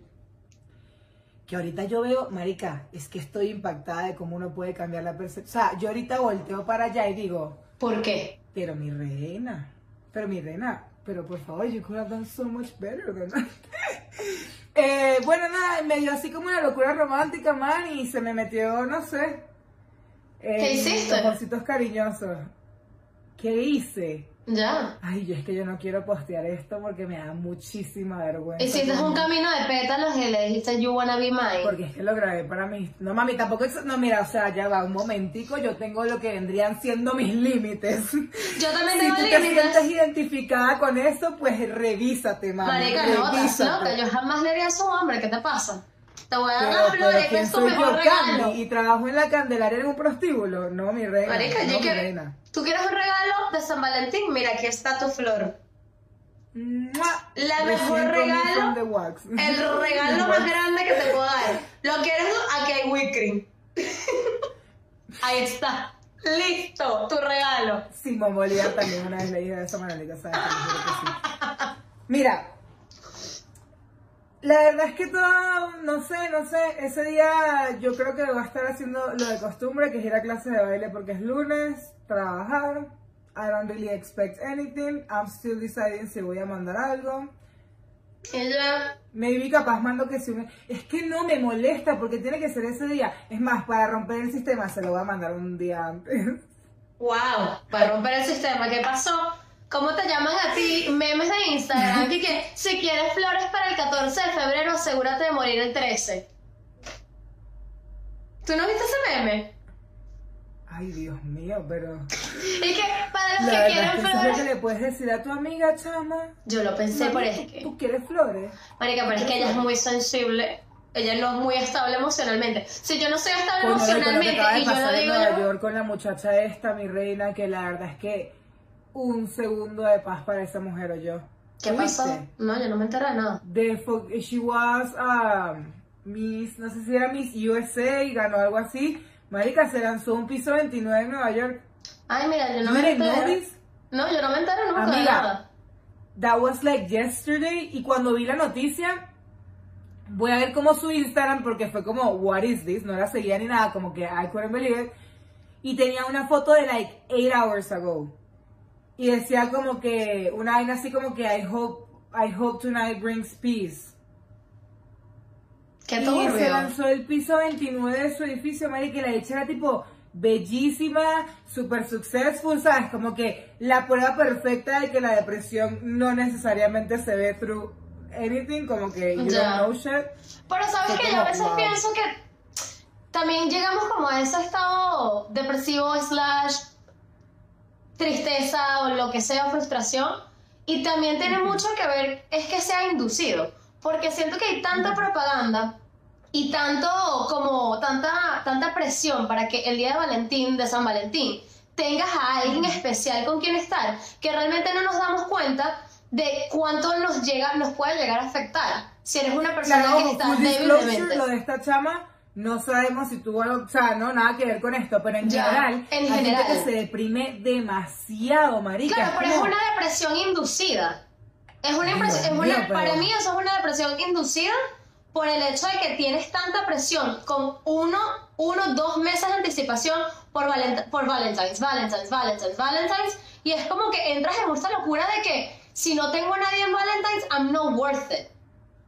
B: Que ahorita yo veo, marica, es que estoy impactada de cómo uno puede cambiar la percepción. O sea, yo ahorita volteo para allá y digo,
A: ¿Por qué?
B: pero mi reina, pero mi reina, pero por favor, you could have done so much better than that. Eh, bueno, nada, me dio así como una locura romántica, man, y se me metió, no sé. Eh,
A: ¿Qué hiciste?
B: Ositos cariñosos. ¿Qué hice?
A: Ya.
B: Ay, yo es que yo no quiero postear esto porque me da muchísima vergüenza.
A: Hiciste un camino de pétalos y le dijiste you wanna be mine.
B: Porque es que lo grabé para mí. No, mami, tampoco es... No, mira, o sea, ya va, un momentico, yo tengo lo que vendrían siendo mis límites.
A: Yo también
B: Si
A: tengo
B: tú te
A: límites.
B: sientes identificada con eso, pues revísate, mami.
A: Marica, no,
B: revísate.
A: loca. Yo jamás le haría a un hombre. ¿Qué te pasa? Te voy a dar
B: Pero,
A: las
B: pero
A: flores, que
B: ¿quién
A: es tu mejor regalo.
B: Y trabajo en la Candelaria en un prostíbulo. No, mi reina.
A: Marica,
B: no,
A: yo
B: mi
A: quiero-
B: reina.
A: ¿Tú quieres un regalo de San Valentín? Mira, aquí está tu flor.
B: ¡Mua!
A: La mejor regalo,
B: wax.
A: El regalo más grande que te puedo dar. ¿Lo quieres? Aquí hay whipped cream. Ahí está. Listo, tu regalo.
B: Simón Bolívar también una vez le dije de esa manera, ¿sabes? Mira, la verdad es que todo, no sé, no sé, ese día yo creo que voy a estar haciendo lo de costumbre, que es ir a clase de baile porque es lunes, trabajar. I don't really expect anything. I'm still deciding si voy a mandar algo.
A: Ella.
B: Maybe capaz mando que si un... Es que no me molesta porque tiene que ser ese día. Es más, para romper el sistema se lo voy a mandar un día antes.
A: Wow, para romper el sistema, ¿qué pasó? ¿Cómo te llaman a ti? Memes de Instagram y que si quieres flores para el 14 de febrero, asegúrate de morir el 13. ¿Tú no viste ese meme?
B: Ay, Dios mío, pero...
A: Y que para los
B: La
A: que quieren
B: es que lo que
A: flores.
B: le puedes decir a tu amiga, chama.
A: Yo lo pensé por
B: Mami,
A: es
B: ¿tú-
A: que.
B: ¿Tú quieres flores?
A: Marica, pero es que ella es muy sensible. Ella no es muy estable emocionalmente. Si yo no soy estable
B: Coño, lo que
A: emocionalmente y yo
B: en
A: digo
B: Nueva
A: nada-
B: York con la muchacha esta, mi reina, que la verdad es que un segundo de paz para esa mujer o yo.
A: ¿Qué
B: ¿Viste?
A: pasó? No, yo no me enteré de nada.
B: De she was um, Miss, no sé si era Miss USA y ganó algo así. Marica, se lanzó un piso 29 en Nueva York.
A: Ay, mira, yo no
B: You
A: me enteré. No, yo no me enteré nunca de
B: Amiga.
A: nada.
B: That was like yesterday. Y cuando vi la noticia, voy a ver como su Instagram, porque fue como, what is this? No la seguía ni nada, como que I couldn't believe it. Y tenía una foto de like 8 hours ago. Y decía como que, una vaina así como que I hope, I hope tonight brings peace.
A: Qué
B: y se lanzó el piso 29 de su edificio, Mari, que la hecha era tipo bellísima, super successful, ¿sabes? Como que la prueba perfecta de que la depresión no necesariamente se ve through anything, como que you don't know shit.
A: Pero sabes que yo a veces
B: wow.
A: pienso que también llegamos como a ese estado depresivo slash tristeza o lo que sea, frustración. Y también tiene mucho que ver, es que sea inducido. Porque siento que hay tanta propaganda y tanto como tanta, tanta presión para que el día de Valentín, de San Valentín, tengas a alguien especial con quien estar, que realmente no nos damos cuenta de cuánto nos llega, nos puede llegar a afectar. Si eres una persona
B: Claro,
A: que está
B: full
A: débil de
B: disclosure,
A: mente.
B: lo de esta chama, no sabemos si tuvo algo, o sea, no, nada que ver con esto, pero en
A: Ya,
B: general,
A: en
B: hay
A: general.
B: gente que se deprime demasiado, marica.
A: Claro, pero es una depresión inducida. Es una
B: Dios pero-
A: para mí eso es una depresión inducida por el hecho de que tienes tanta presión con uno, uno, dos meses de anticipación por, Valent- por Valentine's, Valentine's, Valentine's, Valentine's, y es como que entras en esta locura de que si no tengo a nadie en Valentine's, I'm not worth it.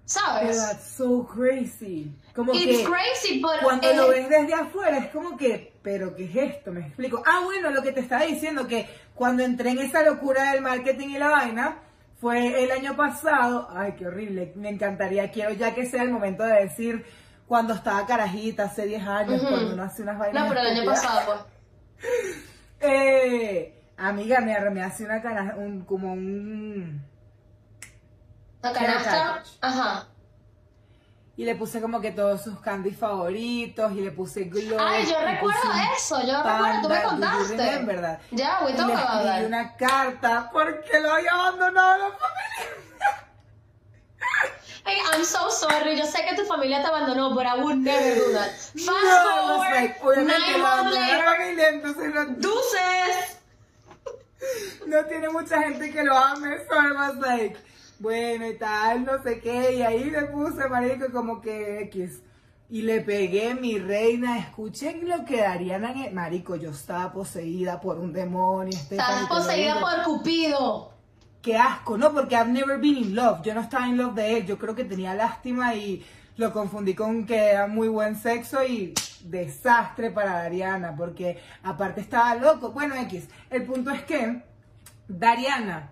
A: ¿Sabes?
B: that's so crazy. Como
A: It's
B: que
A: crazy, but
B: cuando lo ves desde afuera es como que, pero ¿qué es esto? Me explico. Ah, bueno, lo que te estaba diciendo que cuando entré en esa locura del marketing y la vaina fue el año pasado. Ay, qué horrible. Me encantaría, quiero ya que sea el momento de decir cuando estaba carajita hace 10 años, cuando uno hace unas vainas.
A: No, pero el año pasado, pues.
B: Eh, amiga, me, me hace una cara, un, como un
A: La canasta, ajá.
B: Y le puse como que todos sus candies favoritos y le puse glow.
A: Ay, yo
B: y
A: recuerdo eso, yo recuerdo, tú me
B: panda,
A: contaste.
B: remember that?
A: Ya,
B: Y
A: about
B: escribí
A: that.
B: una carta porque lo había abandonado la familia.
A: Hey, I'm so sorry. Yo sé que tu familia te abandonó, but I would never do that. Fast
B: No,
A: forward,
B: like,
A: nine months later.
B: entonces no,
A: Deuces.
B: no tiene mucha gente que lo ame. So I was like, bueno y tal, no sé qué. Y ahí le puse, marico, como que X. Y le pegué mi reina. Escuchen lo que Ariana... Marico, yo estaba poseída por un demonio. Stephanie,
A: Estás
B: te lo
A: poseída por Cupido.
B: Qué asco, ¿no? Porque I've never been in love. Yo no estaba in love de él. Yo creo que tenía lástima y lo confundí con que era muy buen sexo y desastre para Dariana. Porque aparte estaba loco. Bueno, X. El punto es que Dariana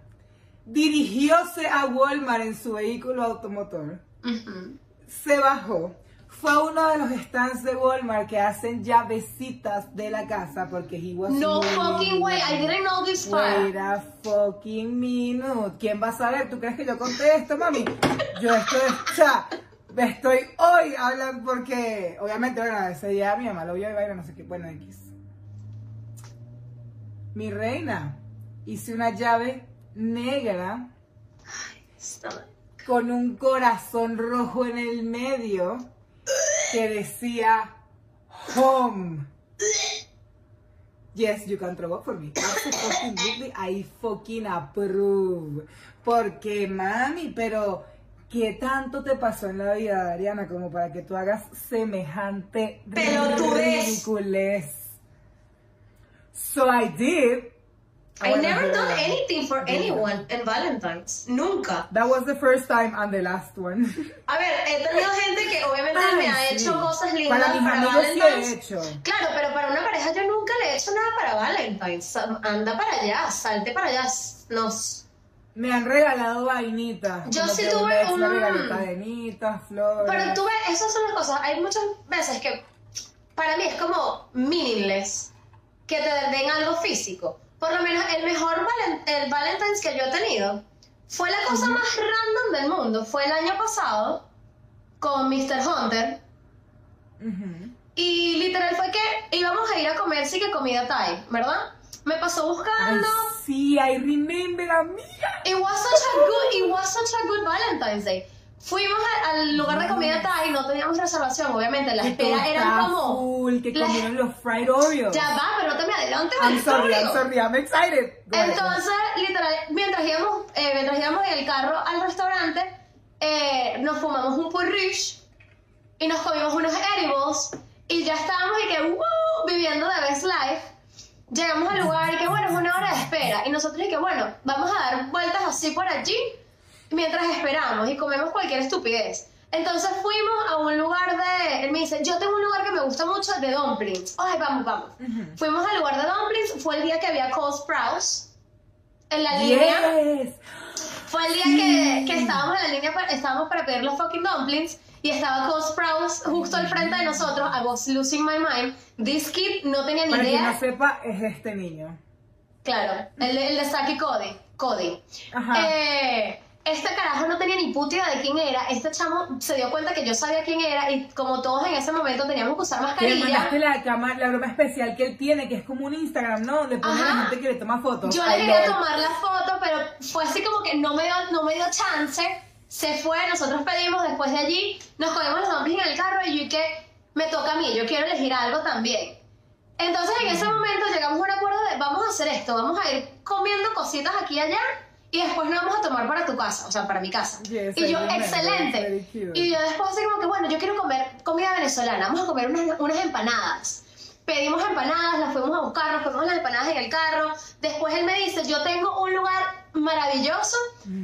B: dirigióse a Walmart en su vehículo automotor. Se bajó. Fue a uno de los stands de Walmart que hacen llavecitas de la casa porque he was
A: No fucking way. I didn't know this part.
B: Wait a fucking minute. ¿Quién va a saber? ¿Tú crees que yo conté esto, mami? Yo estoy, o sea, estoy hoy hablando porque, obviamente, bueno, ese día mi mamá lo vio y vaina, no sé qué, bueno, X. Mi reina, hice una llave negra con un corazón rojo en el medio que decía home. Yes, you can throw up for me. Absolutely, I fucking approve. Porque, mami, pero ¿qué tanto te pasó en la vida, Ariana, como para que tú hagas semejante
A: Pelotudez.
B: ridiculez? So I did.
A: I never done
B: that.
A: anything for anyone in Valentine's. Nunca.
B: That was the first time and the last one.
A: A ver, he tenido gente que obviamente me ha
B: Ay,
A: hecho
B: sí.
A: cosas lindas
B: Para
A: para,
B: amigos sí he
A: Valentine's.
B: hecho.
A: Claro, pero para una pareja yo nunca le he hecho nada para Valentine's. Anda para allá, salte para allá. Nos.
B: Me han regalado vainitas.
A: Yo sí tuve
B: regaló cadenitas, flores.
A: Pero tú ves, esas son las cosas. Hay muchas veces que para mí es como meaningless que te den algo físico. Por lo menos el mejor valen- el Valentine's que yo he tenido fue la cosa más random del mundo. Fue el año pasado con Mr. Hunter.
B: Ujú.
A: Y literal fue que íbamos a ir a comer sí que comida Thai, ¿verdad? Me pasó
B: Ay,
A: buscando.
B: sí, I remember, amiga.
A: It was such a good, it was such a good Valentine's Day. Fuimos a- al lugar de comida Thai, no teníamos reservación, obviamente, la espera era como.
B: full, que
A: la-
B: comieron los fried Oreos.
A: Ya va, pero no te me adelantes
B: I'm sorry, I'm sorry, I'm excited. Go ahead.
A: Entonces, literal, mientras íbamos, eh, mientras íbamos en el carro al restaurante, eh, nos fumamos un porridge y nos comimos unos edibles y ya estábamos y que, ¡woo! viviendo de best life. Llegamos al lugar y que, bueno, es una hora de espera. Y nosotros y que, bueno, vamos a dar vueltas así por allí mientras esperamos y comemos cualquier estupidez. Entonces fuimos a un lugar de... Él me dice, yo tengo un lugar que me gusta mucho de dumplings. Ay, vamos, vamos.
B: Ujú.
A: Fuimos al lugar de dumplings, fue el día que había Cole Sprouse en la línea.
B: Yes.
A: Fue el día
B: Sí.
A: que, que estábamos en la línea, para- estábamos para pedir los fucking dumplings y estaba Cole Sprouse justo al frente de nosotros. I was losing my mind. This kid no tenía ni
B: Para
A: idea.
B: no sepa, es este niño.
A: Claro, el el de Saki Cody. Cody.
B: Ajá.
A: Eh, este carajo no tenía ni puta idea de quién era. Este chamo se dio cuenta que yo sabía quién era y como todos en ese momento teníamos que usar
B: Que le
A: mascarilla.
B: mandaste la, cama- la broma especial que él tiene, que es como un Instagram, ¿no? Donde pone a la
A: Ajá.
B: gente que le toma fotos.
A: Yo le quería tomar la foto, pero fue así como que no me dio, no me dio chance. Se fue, nosotros pedimos después de allí, nos comimos los dumplings en el carro y yo y que me toca a mí, yo quiero elegir algo también. Entonces en ese momento llegamos a un acuerdo de vamos a hacer esto, vamos a ir comiendo cositas aquí y allá y después nos vamos a tomar para tu casa, o sea, para mi casa.
B: Yes,
A: y yo, excelente. Y yo después así como que, bueno, yo quiero comer comida venezolana, vamos a comer unas, unas empanadas. Pedimos empanadas, las fuimos a buscar, nos comimos las empanadas en el carro. Después él me dice, yo tengo un lugar maravilloso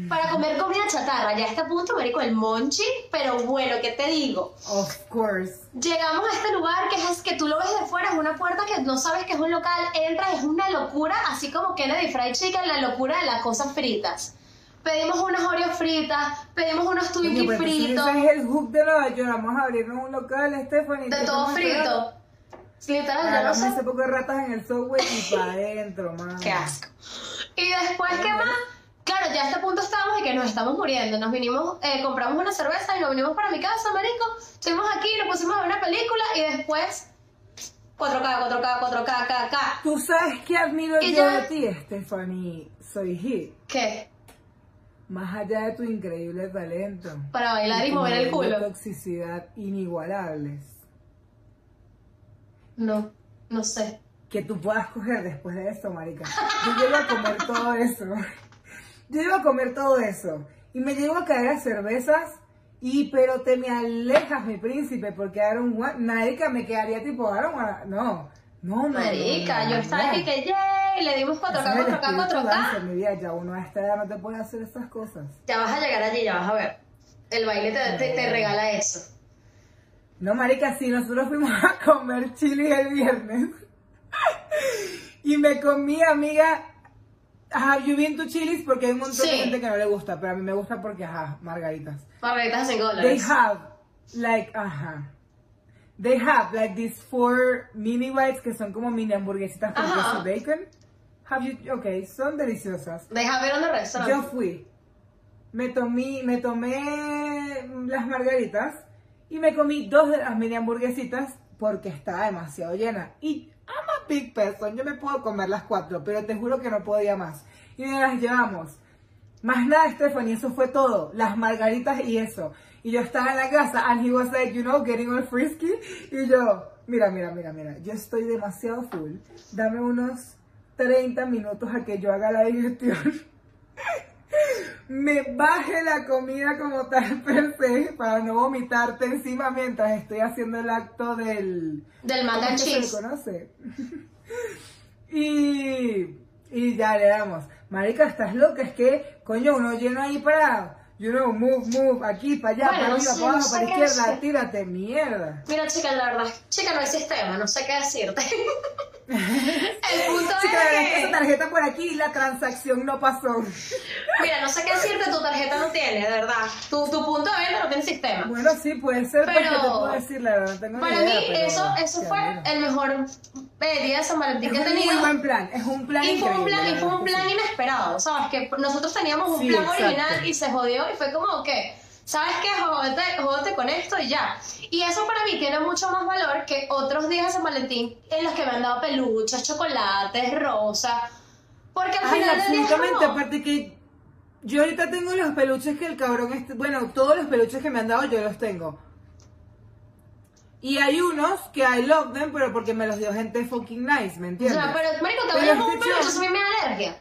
A: para comer comida chatarra. Ya está a punto, marico, el monchi, pero bueno, ¿qué te digo?
B: Of course.
A: Llegamos a este lugar que es que tú lo ves de fuera, es una puerta que no sabes que es un local, entras, es una locura, así como Kennedy Fried Chicken, la locura de las cosas fritas. Pedimos unas Oreos fritas, pedimos unos Twinkies fritos,
B: Ese es el hub de Nueva York. Vamos a un local, Stephanie.
A: de
B: ¿qué
A: todo
B: a
A: Literal, yo no
B: Hagamos
A: sé.
B: ese poco de ratas en el subway y para adentro, man.
A: Qué asco. Y después, ¿qué más? Claro, ya a este punto estábamos y que nos estamos muriendo. Nos vinimos, eh, compramos una cerveza y nos vinimos para mi casa, marico. Estuvimos aquí, nos pusimos a ver una película y después 4K, 4K, 4K, K, K.
B: ¿Tú sabes qué admiro
A: Y
B: yo
A: ya-
B: de ti, Stephanie? Soy hit.
A: ¿Qué?
B: Más allá de tu increíble talento.
A: Para bailar y
B: tu
A: mover el culo.
B: toxicidad inigualables.
A: No, no sé.
B: Que tú puedas coger después de esto, marica. Yo llego a comer todo eso. Yo llego a comer todo eso. Y me llego a caer a cervezas. Y pero te me alejas, mi príncipe, porque Aaron, Wa- marica, me quedaría tipo Aaron, Wa- no, no, no.
A: Marica,
B: no,
A: yo
B: no,
A: estaba
B: no.
A: aquí que yay, le dimos 4K,
B: Ese es el
A: 4K,
B: espíritu
A: 4K.
B: dancer, mi vida, ya uno a esta edad no te puede hacer estas cosas.
A: Ya vas a llegar allí, ya vas a ver. El baile te, te, te regala eso.
B: No, marica, sí, nosotros fuimos a comer chili el viernes. y me comí, amiga, ajá, you been to chilis porque hay un montón de gente que no le gusta, pero a mí me gusta porque, ajá, margaritas.
A: Margaritas en
B: They
A: dólares.
B: have, like, ajá. They have, like, these four mini bites que son como mini hamburguesitas con queso bacon. Have you, ok, son deliciosas.
A: Deja ver dónde restaurant.
B: Yo fui, me tomé, me tomé las margaritas y me comí dos de las mini hamburguesitas porque estaba demasiado llena. Y I'm a big person, yo me puedo comer las cuatro, pero te juro que no podía más. Y nos las llevamos Más nada, Stephanie, eso fue todo. Las margaritas y eso. Y yo estaba en la casa, and he was like, you know, getting all frisky. Y yo, mira, mira, mira, mira, yo estoy demasiado full. Dame unos 30 minutos a que yo haga la digestión. Me baje la comida como tal per se para no vomitarte encima mientras estoy haciendo el acto del...
A: Del mac
B: ¿cómo
A: and
B: es que se le
A: cheese.
B: conoce? y, y ya le damos. Marica, estás loca, es que, coño, uno lleno ahí para, you know, move, move, aquí, para allá,
A: Bueno,
B: para
A: no
B: arriba,
A: sé,
B: para
A: no
B: abajo,
A: sé
B: para izquierda, tírate, mierda.
A: Mira, chica, la verdad, chica, no hay sistema, no sé qué decirte. El punto
B: Chica, es que
A: es
B: esa tarjeta por aquí y la transacción no pasó.
A: mira, no sé qué decirte, tu tarjeta no tiene, de verdad. Tu, tu punto de venta no tiene sistema.
B: Bueno, sí, puede ser,
A: Pero-
B: porque te puedo decir, la verdad, tengo
A: Para
B: idea,
A: mí,
B: pero
A: eso, eso fue el mejor eh, día de San Valentín
B: Es
A: que he
B: un muy
A: tenido.
B: buen plan, es un plan
A: Y fue un plan, y fue un plan inesperado, ¿sabes? Que nosotros teníamos un
B: Sí,
A: plan
B: exacto.
A: original y se jodió y fue como que, ¿sabes qué? Jódete, jódete con esto y ya. Y eso para mí tiene mucho más valor que otros días de San Valentín en los que me han dado peluches, chocolates, rosas. Porque al
B: Ay,
A: final
B: absolutamente,
A: como-
B: aparte que yo ahorita tengo los peluches que el cabrón, este, bueno, todos los peluches que me han dado yo los tengo. Y hay unos que I love them, pero porque me los dio gente fucking nice, ¿me
A: O
B: entiendes?
A: sea, pero, marico, te voy a un peluche, a mí me da alergia.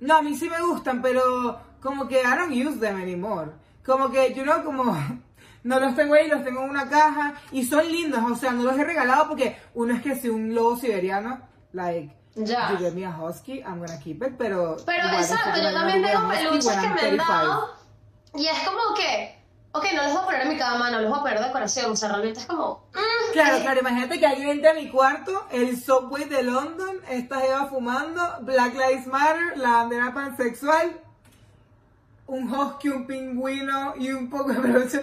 B: No, a mí sí me gustan, pero como que I don't use them anymore. Como que, you know, como no los tengo ahí, los tengo en una caja y son lindos, o sea, no los he regalado porque uno es que si un lobo siberiano, like,
A: Ya.
B: you give me a husky, I'm gonna keep it, pero...
A: Pero exacto,
B: estoy
A: yo también tengo peluches que me han
B: 35.
A: dado y es como que, ok, no los voy a poner en mi cama, no los voy a poner de decoración, o sea, realmente es como, mm,
B: Claro, claro, imagínate que alguien entra a mi cuarto, el subway de London, esta Eva fumando, Black Lives Matter, la bandera pansexual, un husky, un pingüino y un poco de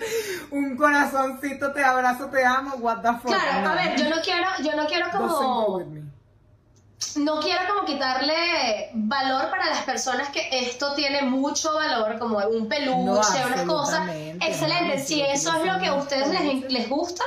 B: un corazoncito, te abrazo, te amo, what the fuck.
A: Claro, a ver, yo no quiero, yo no quiero como, no quiero como quitarle valor para las personas que esto tiene mucho valor, como un peluche,
B: No,
A: unas cosas. Excelente,
B: no,
A: si eso es lo que a ustedes les, les gusta,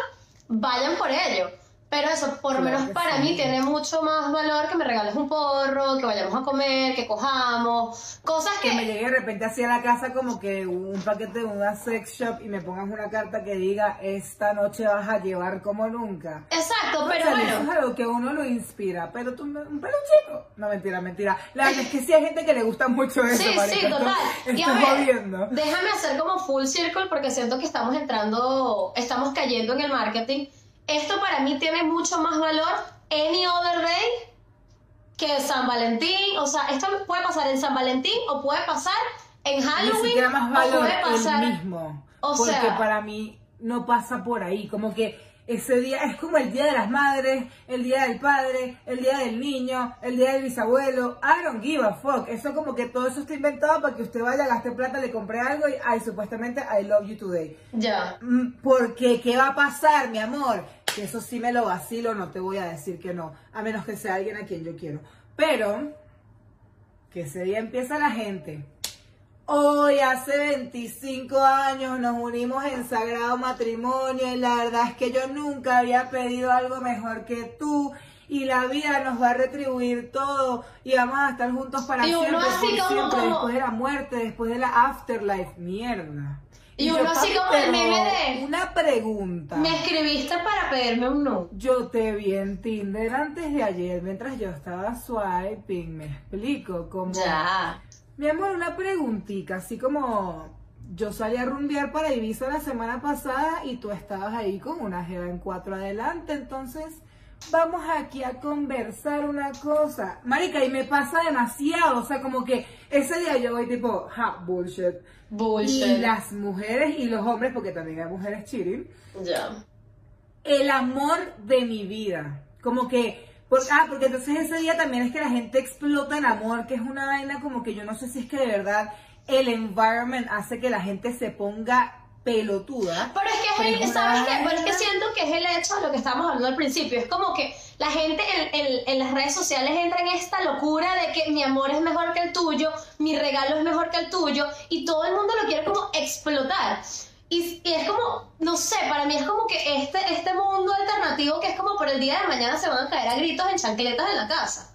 A: vayan por ello. Pero eso, por lo
B: Claro
A: menos para
B: sí.
A: mí, tiene mucho más valor que me regales un porro, que vayamos a comer, que cojamos, cosas que...
B: Que me llegue de repente así a la casa como que un paquete de una sex shop y me pongas una carta que diga esta noche vas a llevar como nunca.
A: Exacto, pero
B: Cónchale, Eso
A: bueno.
B: es algo que uno lo inspira, pero tú, un peluchito. No, mentira, mentira. La verdad es que sí hay gente que le gusta mucho eso,
A: Sí,
B: marica.
A: sí, total. Y a
B: Estoy
A: ver, déjame hacer como full circle porque siento que estamos entrando, estamos cayendo en el marketing. Esto para mí tiene mucho más valor any other day que San Valentín. O sea, esto puede pasar en San Valentín o puede pasar en Halloween
B: más
A: o
B: valor
A: puede pasar...
B: el mismo.
A: o
B: porque
A: sea-
B: para mí no pasa por ahí. Como que ese día es como el día de las madres, el día del padre, el día del niño, el día del bisabuelo. I don't give a fuck. Eso como que todo eso está inventado para que usted vaya, gaste plata, le compre algo y, ay, supuestamente I love you today.
A: Ya.
B: Mm, Porque, ¿qué va a pasar, mi amor? Que eso sí me lo vacilo, no te voy a decir que no, a menos que sea alguien a quien yo quiero. Pero, que ese día empieza la gente. Hoy, hace 25 años, nos unimos en sagrado matrimonio y la verdad es que yo nunca había pedido algo mejor que tú. Y la vida nos va a retribuir todo y vamos a estar juntos para
A: Y uno
B: siempre,
A: así
B: por
A: como-
B: siempre,
A: como-
B: después de la muerte, después de la afterlife. Mierda.
A: Y
B: yo,
A: uno así
B: papi,
A: como el meme de-
B: Una pregunta.
A: Me escribiste para pedirme un no.
B: Yo te vi en Tinder antes de ayer mientras yo estaba swiping, me explico, como...
A: Ya.
B: Mi amor, una preguntita, así como yo salí a rumbear para Ibiza la semana pasada y tú estabas ahí con una jeva en cuatro adelante, entonces vamos aquí a conversar una cosa. Marica, y me pasa demasiado, o sea, como que ese día yo voy tipo, ja, bullshit.
A: Bullshit.
B: Y las mujeres y los hombres, porque también hay mujeres cheating,
A: Ya.
B: el amor de mi vida. Como que, por- ah, porque entonces ese día también es que la gente explota en amor, que es una vaina como que yo no sé si es que de verdad el environment hace que la gente se ponga pelotuda.
A: Pero es que es el,
B: es
A: ¿sabes
B: una
A: qué? Pero es que siento que es el hecho de lo que estábamos hablando al principio. Es como que la gente en, en- en las redes sociales entra en esta locura de que mi amor es mejor que el tuyo, mi regalo es mejor que el tuyo, y todo el mundo lo quiere como explotar. Y, es como, no sé, para mí es como que este, este mundo alternativo que es como por el día de mañana se van a caer a gritos en chancletas en la casa.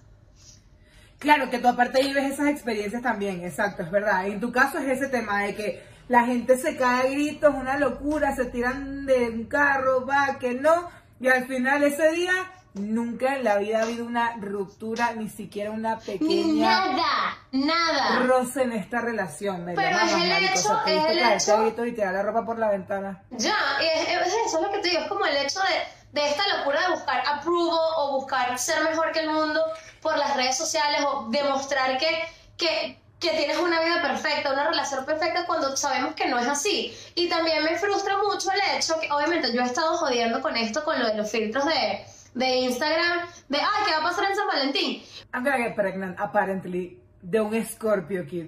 B: Claro, que tú aparte vives esas experiencias también, exacto, es verdad. En tu caso es ese tema de que la gente se cae a gritos, una locura, se tiran de un carro, va, que no, y al final ese día nunca en la vida ha habido una ruptura, ni siquiera una pequeña
A: Nada, nada.
B: roce en esta relación. Me
A: Pero es el hecho, es el
B: a
A: hecho-
B: y tirar la ropa por la ventana.
A: Ya, es, es eso es lo que te digo, es como el hecho de, de esta locura de buscar approval o buscar ser mejor que el mundo por las redes sociales o demostrar que, que, que tienes una vida perfecta, una relación perfecta cuando sabemos que no es así. Y también me frustra mucho el hecho que, obviamente, yo he estado jodiendo con esto, con lo de los filtros de, de Instagram, de, ay, ¿qué va a pasar en San Valentín?
B: I'm gonna get pregnant, apparently, de un Scorpio Kid.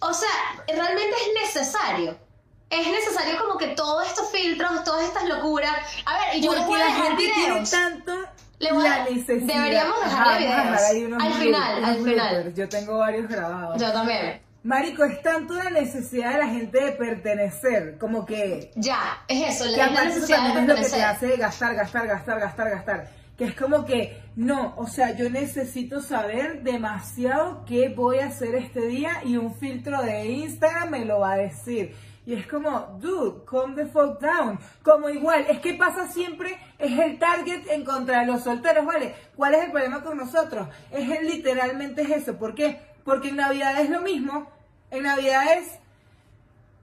A: O sea, realmente es necesario. Es necesario como que todos estos filtros, todas estas locuras. A ver, y yo
B: Porque
A: voy a
B: la
A: dejar
B: gente tiene
A: videos.
B: tanto
A: Le voy a-
B: la necesidad.
A: deberíamos
B: Ajá,
A: dejarle
B: vamos a
A: videos. Al final, al final.
B: Yo tengo varios grabados.
A: Yo también.
B: Marico, es tanto la necesidad de la gente de pertenecer, como que
A: Ya, es eso,
B: que
A: la, la
B: aparte eso
A: necesidad de
B: también es lo que te
A: pertenecer.
B: hace gastar, gastar, gastar, gastar, gastar. Que es como que, no, o sea, yo necesito saber demasiado qué voy a hacer este día y un filtro de Instagram me lo va a decir. Y es como, dude, calm the fuck down. Como igual, es que pasa siempre, es el target en contra de los solteros, ¿vale? ¿Cuál es el problema con nosotros? Es el- literalmente es eso. ¿Por qué? Porque en Navidad es lo mismo. En Navidad es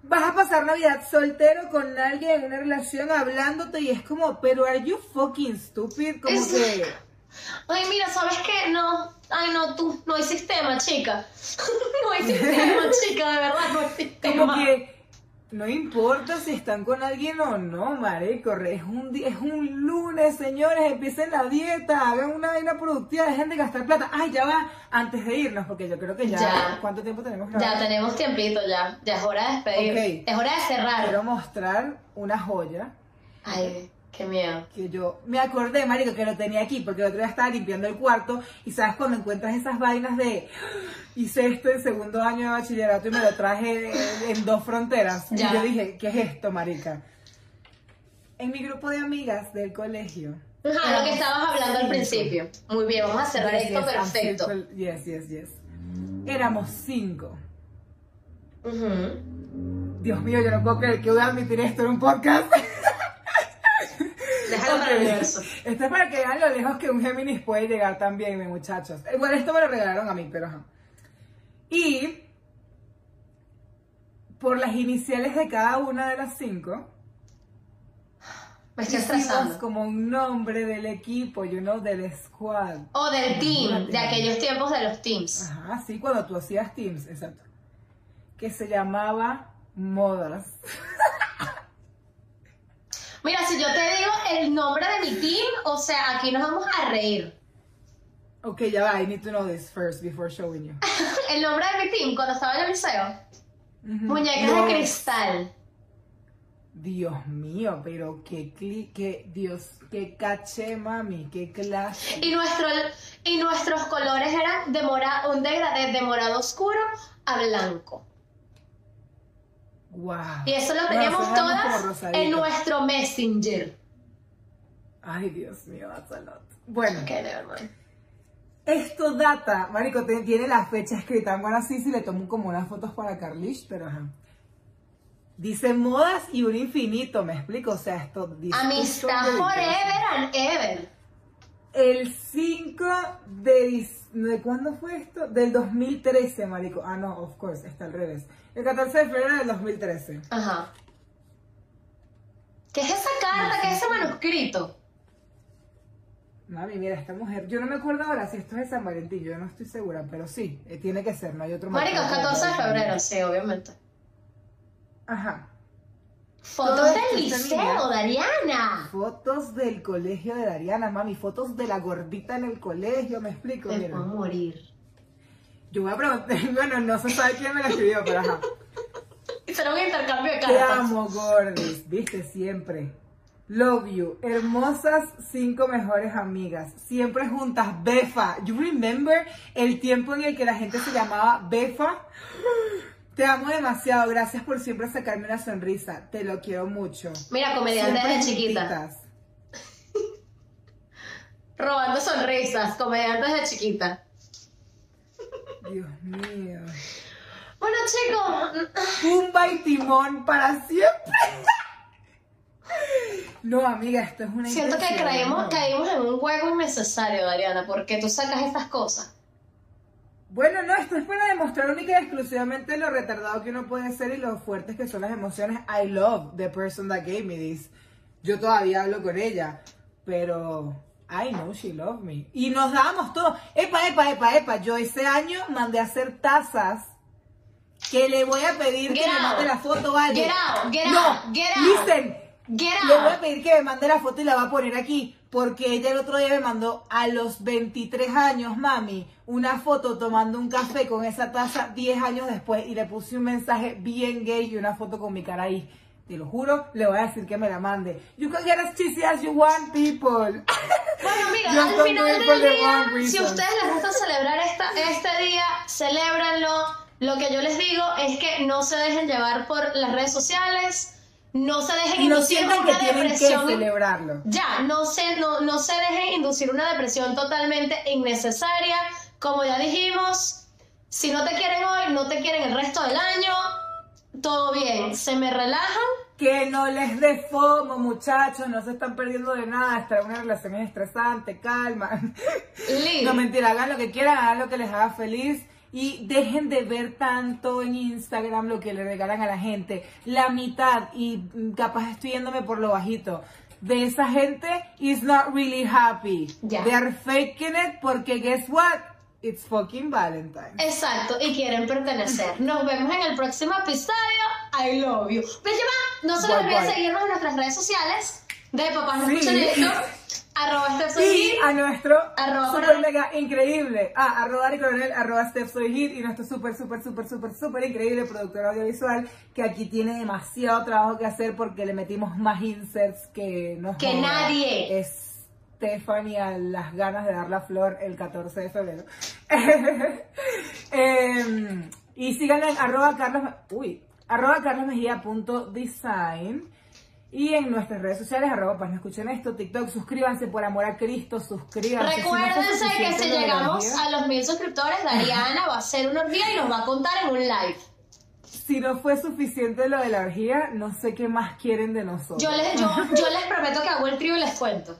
B: vas a pasar Navidad soltero con alguien en una relación hablándote y es como, pero are you fucking stupid? Como
A: Es-
B: que,
A: Ay, mira, ¿sabes qué? No, ay, no, tú, no hay sistema, chica. no hay sistema, chica, de verdad, no hay sistema.
B: como que no importa si están con alguien o no, marico, es un, di- es un lunes, señores, empiecen la dieta, hagan una vaina productiva, dejen de gastar plata. Ay, ya va, antes de irnos, porque yo creo que ya,
A: Ya.
B: ¿cuánto tiempo tenemos
A: Ya tenemos tiempito, ya. Ya es hora de despedir. Es hora de cerrar.
B: Quiero mostrar una joya
A: Ay, qué miedo.
B: que yo me acordé, marico, que lo tenía aquí, porque el otro día estaba limpiando el cuarto y sabes cuando encuentras esas vainas de hice esto en segundo año de bachillerato y me lo traje en, dos fronteras.
A: Ya.
B: Y yo dije, ¿qué es esto, marica? En mi grupo de amigas del colegio.
A: Ajá, lo que estabas hablando al principio. Muy bien, vamos a cerrar
B: Yes,
A: esto
B: yes,
A: perfecto.
B: Yes, yes, yes. Éramos cinco.
A: Ujú.
B: Dios mío, yo no puedo creer que voy a admitir esto en un podcast.
A: Déjalo para el universo.
B: Esto es para que vean lo lejos que un Géminis puede llegar también, mi muchachos. Igual esto me lo regalaron a mí, pero ajá. Y por las iniciales de cada una de las cinco,
A: Me estoy estresando.
B: como un nombre del equipo, you know, del squad.
A: O del team, de aquellos tiempos de los teams.
B: Ajá, sí, cuando tú hacías teams, exacto. Que se llamaba Modas.
A: Mira, si yo te digo el nombre de mi team, o sea, aquí nos vamos a reír.
B: Ok, ya va, I need to know this first before showing you.
A: El nombre de mi team, cuando estaba en el liceo, muñecas de cristal.
B: Dios mío, pero qué cli, qué Dios, qué caché, mami, qué clase.
A: Y, nuestro, y nuestros colores eran de mora- un degradé de morado oscuro a blanco.
B: Wow.
A: Y eso lo teníamos todas en nuestro Messenger.
B: Ay, Dios mío, that's a lot. Bueno,
A: Ok, nevermind.
B: esto data, marico, tiene la fecha escrita. Bueno, así si le tomo como unas fotos para Carlish, pero ajá. Dice modas y un infinito, me explico, o sea, esto dice...
A: Amistad forever and ever.
B: El 5 de, ¿de cuándo fue esto? Del 2013, marico. Ah, no, of course, está al revés. El 14 de febrero del 2013.
A: Ajá. ¿Qué es esa carta? ¿Qué es ese manuscrito?
B: Mami, mira, esta mujer, yo no me acuerdo ahora si esto es de San Valentín, yo no estoy segura, pero sí, eh, tiene que ser, no hay otro
A: Marico, es
B: marco
A: 14 de febrero, sí, obviamente.
B: Ajá.
A: Fotos del liceo. Dariana.
B: Fotos del colegio de Dariana, mami, fotos de la gordita en el colegio, me explico,
A: Me puedo morir.
B: Yo voy a preguntar, bueno, no se sabe quién me lo escribió, pero ajá.
A: Será un intercambio de
B: Te
A: cartas.
B: amo, gordis, viste, siempre. Love you. Hermosas cinco mejores amigas. Siempre juntas. Befa. You remember el tiempo en el que la gente se llamaba Befa? Te amo demasiado. Gracias por siempre sacarme una sonrisa. Te lo quiero mucho.
A: Mira, comediante
B: Siempre
A: desde chiquita. Robando sonrisas, comediante desde chiquita.
B: Dios mío.
A: Bueno, chicos,
B: Pumba y Timón para siempre. No, amiga, esto es una
A: siento que caímos,
B: ¿no?
A: caímos en un juego innecesario, Dariana, porque tú sacas estas cosas.
B: Bueno, no, esto es para demostrar única y exclusivamente lo retardado que uno puede ser y lo fuertes que son las emociones. I love the person that gave me this. Yo todavía hablo con ella, pero I know she loved me. Y nos dábamos todo. Epa, epa, epa, epa. Yo ese año mandé a hacer tazas que le voy a pedir
A: Get
B: que me
A: out.
B: mande la foto, ¿vale?
A: Get out, get
B: no,
A: out, get out.
B: listen.
A: Get
B: Le voy a
A: out.
B: pedir que me mande la foto y la va a poner aquí. Porque ella el otro día me mandó a los 23 años, mami, una foto tomando un café con esa taza 10 años después. Y le puse un mensaje bien gay y una foto con mi cara ahí. Te lo juro, le voy a decir que me la mande. You can get as cheesy as you want, people.
A: Bueno, amiga,
B: Just
A: al final del día, si a ustedes les gusta celebrar esta, este día, celébranlo. Lo que yo les digo es que no se dejen llevar por las redes sociales, no se dejen
B: no
A: inducir
B: que
A: una
B: que
A: depresión.
B: celebrarlo.
A: Ya, no se, no, no se dejen inducir una depresión totalmente innecesaria. Como ya dijimos, si no te quieren hoy, no te quieren el resto del año, todo bien. Se me relajan.
B: Que no les dé fomo, muchachos, no se están perdiendo de nada, estar en una relación es estresante, calma. No, mentira, hagan lo que quieran, hagan lo que les haga feliz y dejen de ver tanto en Instagram lo que le regalan a la gente. La mitad, y mm, capaz estoy yéndome por lo bajito, de esa gente is not really happy.
A: Ya.
B: They are faking it porque guess what? It's fucking Valentine.
A: Exacto, y quieren pertenecer. Nos vemos en el próximo episodio. I love you. Va, no se les olvide seguirnos en nuestras redes sociales de Papás No
B: Sí.
A: Escuchan Esto, arroba Steph Soy
B: Y a nuestro
A: Arroba
B: super mega increíble, a arroba Ari coronel, arroba Steph Soy Hit y nuestro super, super, super, super, super increíble productor audiovisual que aquí tiene demasiado trabajo que hacer porque le metimos más inserts que no
A: Que nadie.
B: Es Stephanie a las ganas de dar la flor el 14 de febrero. Em, y síganle en arroba Carlos, uy, arroba carlosmejía.design y en nuestras redes sociales, arroba pues no escuchen esto, TikTok, suscríbanse por amor a Cristo, suscríbanse. Si no
A: Recuérdense que si llegamos a los mil suscriptores, Dariana va a hacer una orgía y nos va a contar en un live.
B: Si no fue suficiente lo de la orgía, no sé qué más quieren de nosotros.
A: Yo les, yo, yo les prometo que hago el trío y les cuento.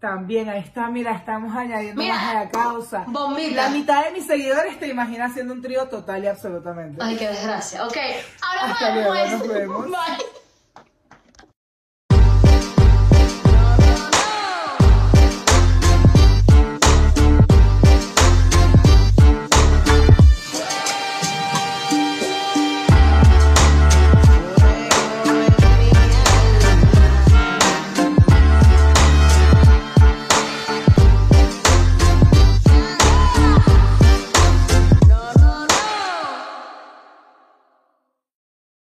B: También, ahí está, mira, estamos añadiendo
A: Mira,
B: más a la causa.
A: bombita.
B: La mitad de mis seguidores te imaginas haciendo un trío total y absolutamente.
A: Ay, qué desgracia. Ok, ahora
B: Hasta luego, nos vemos.
A: Bye.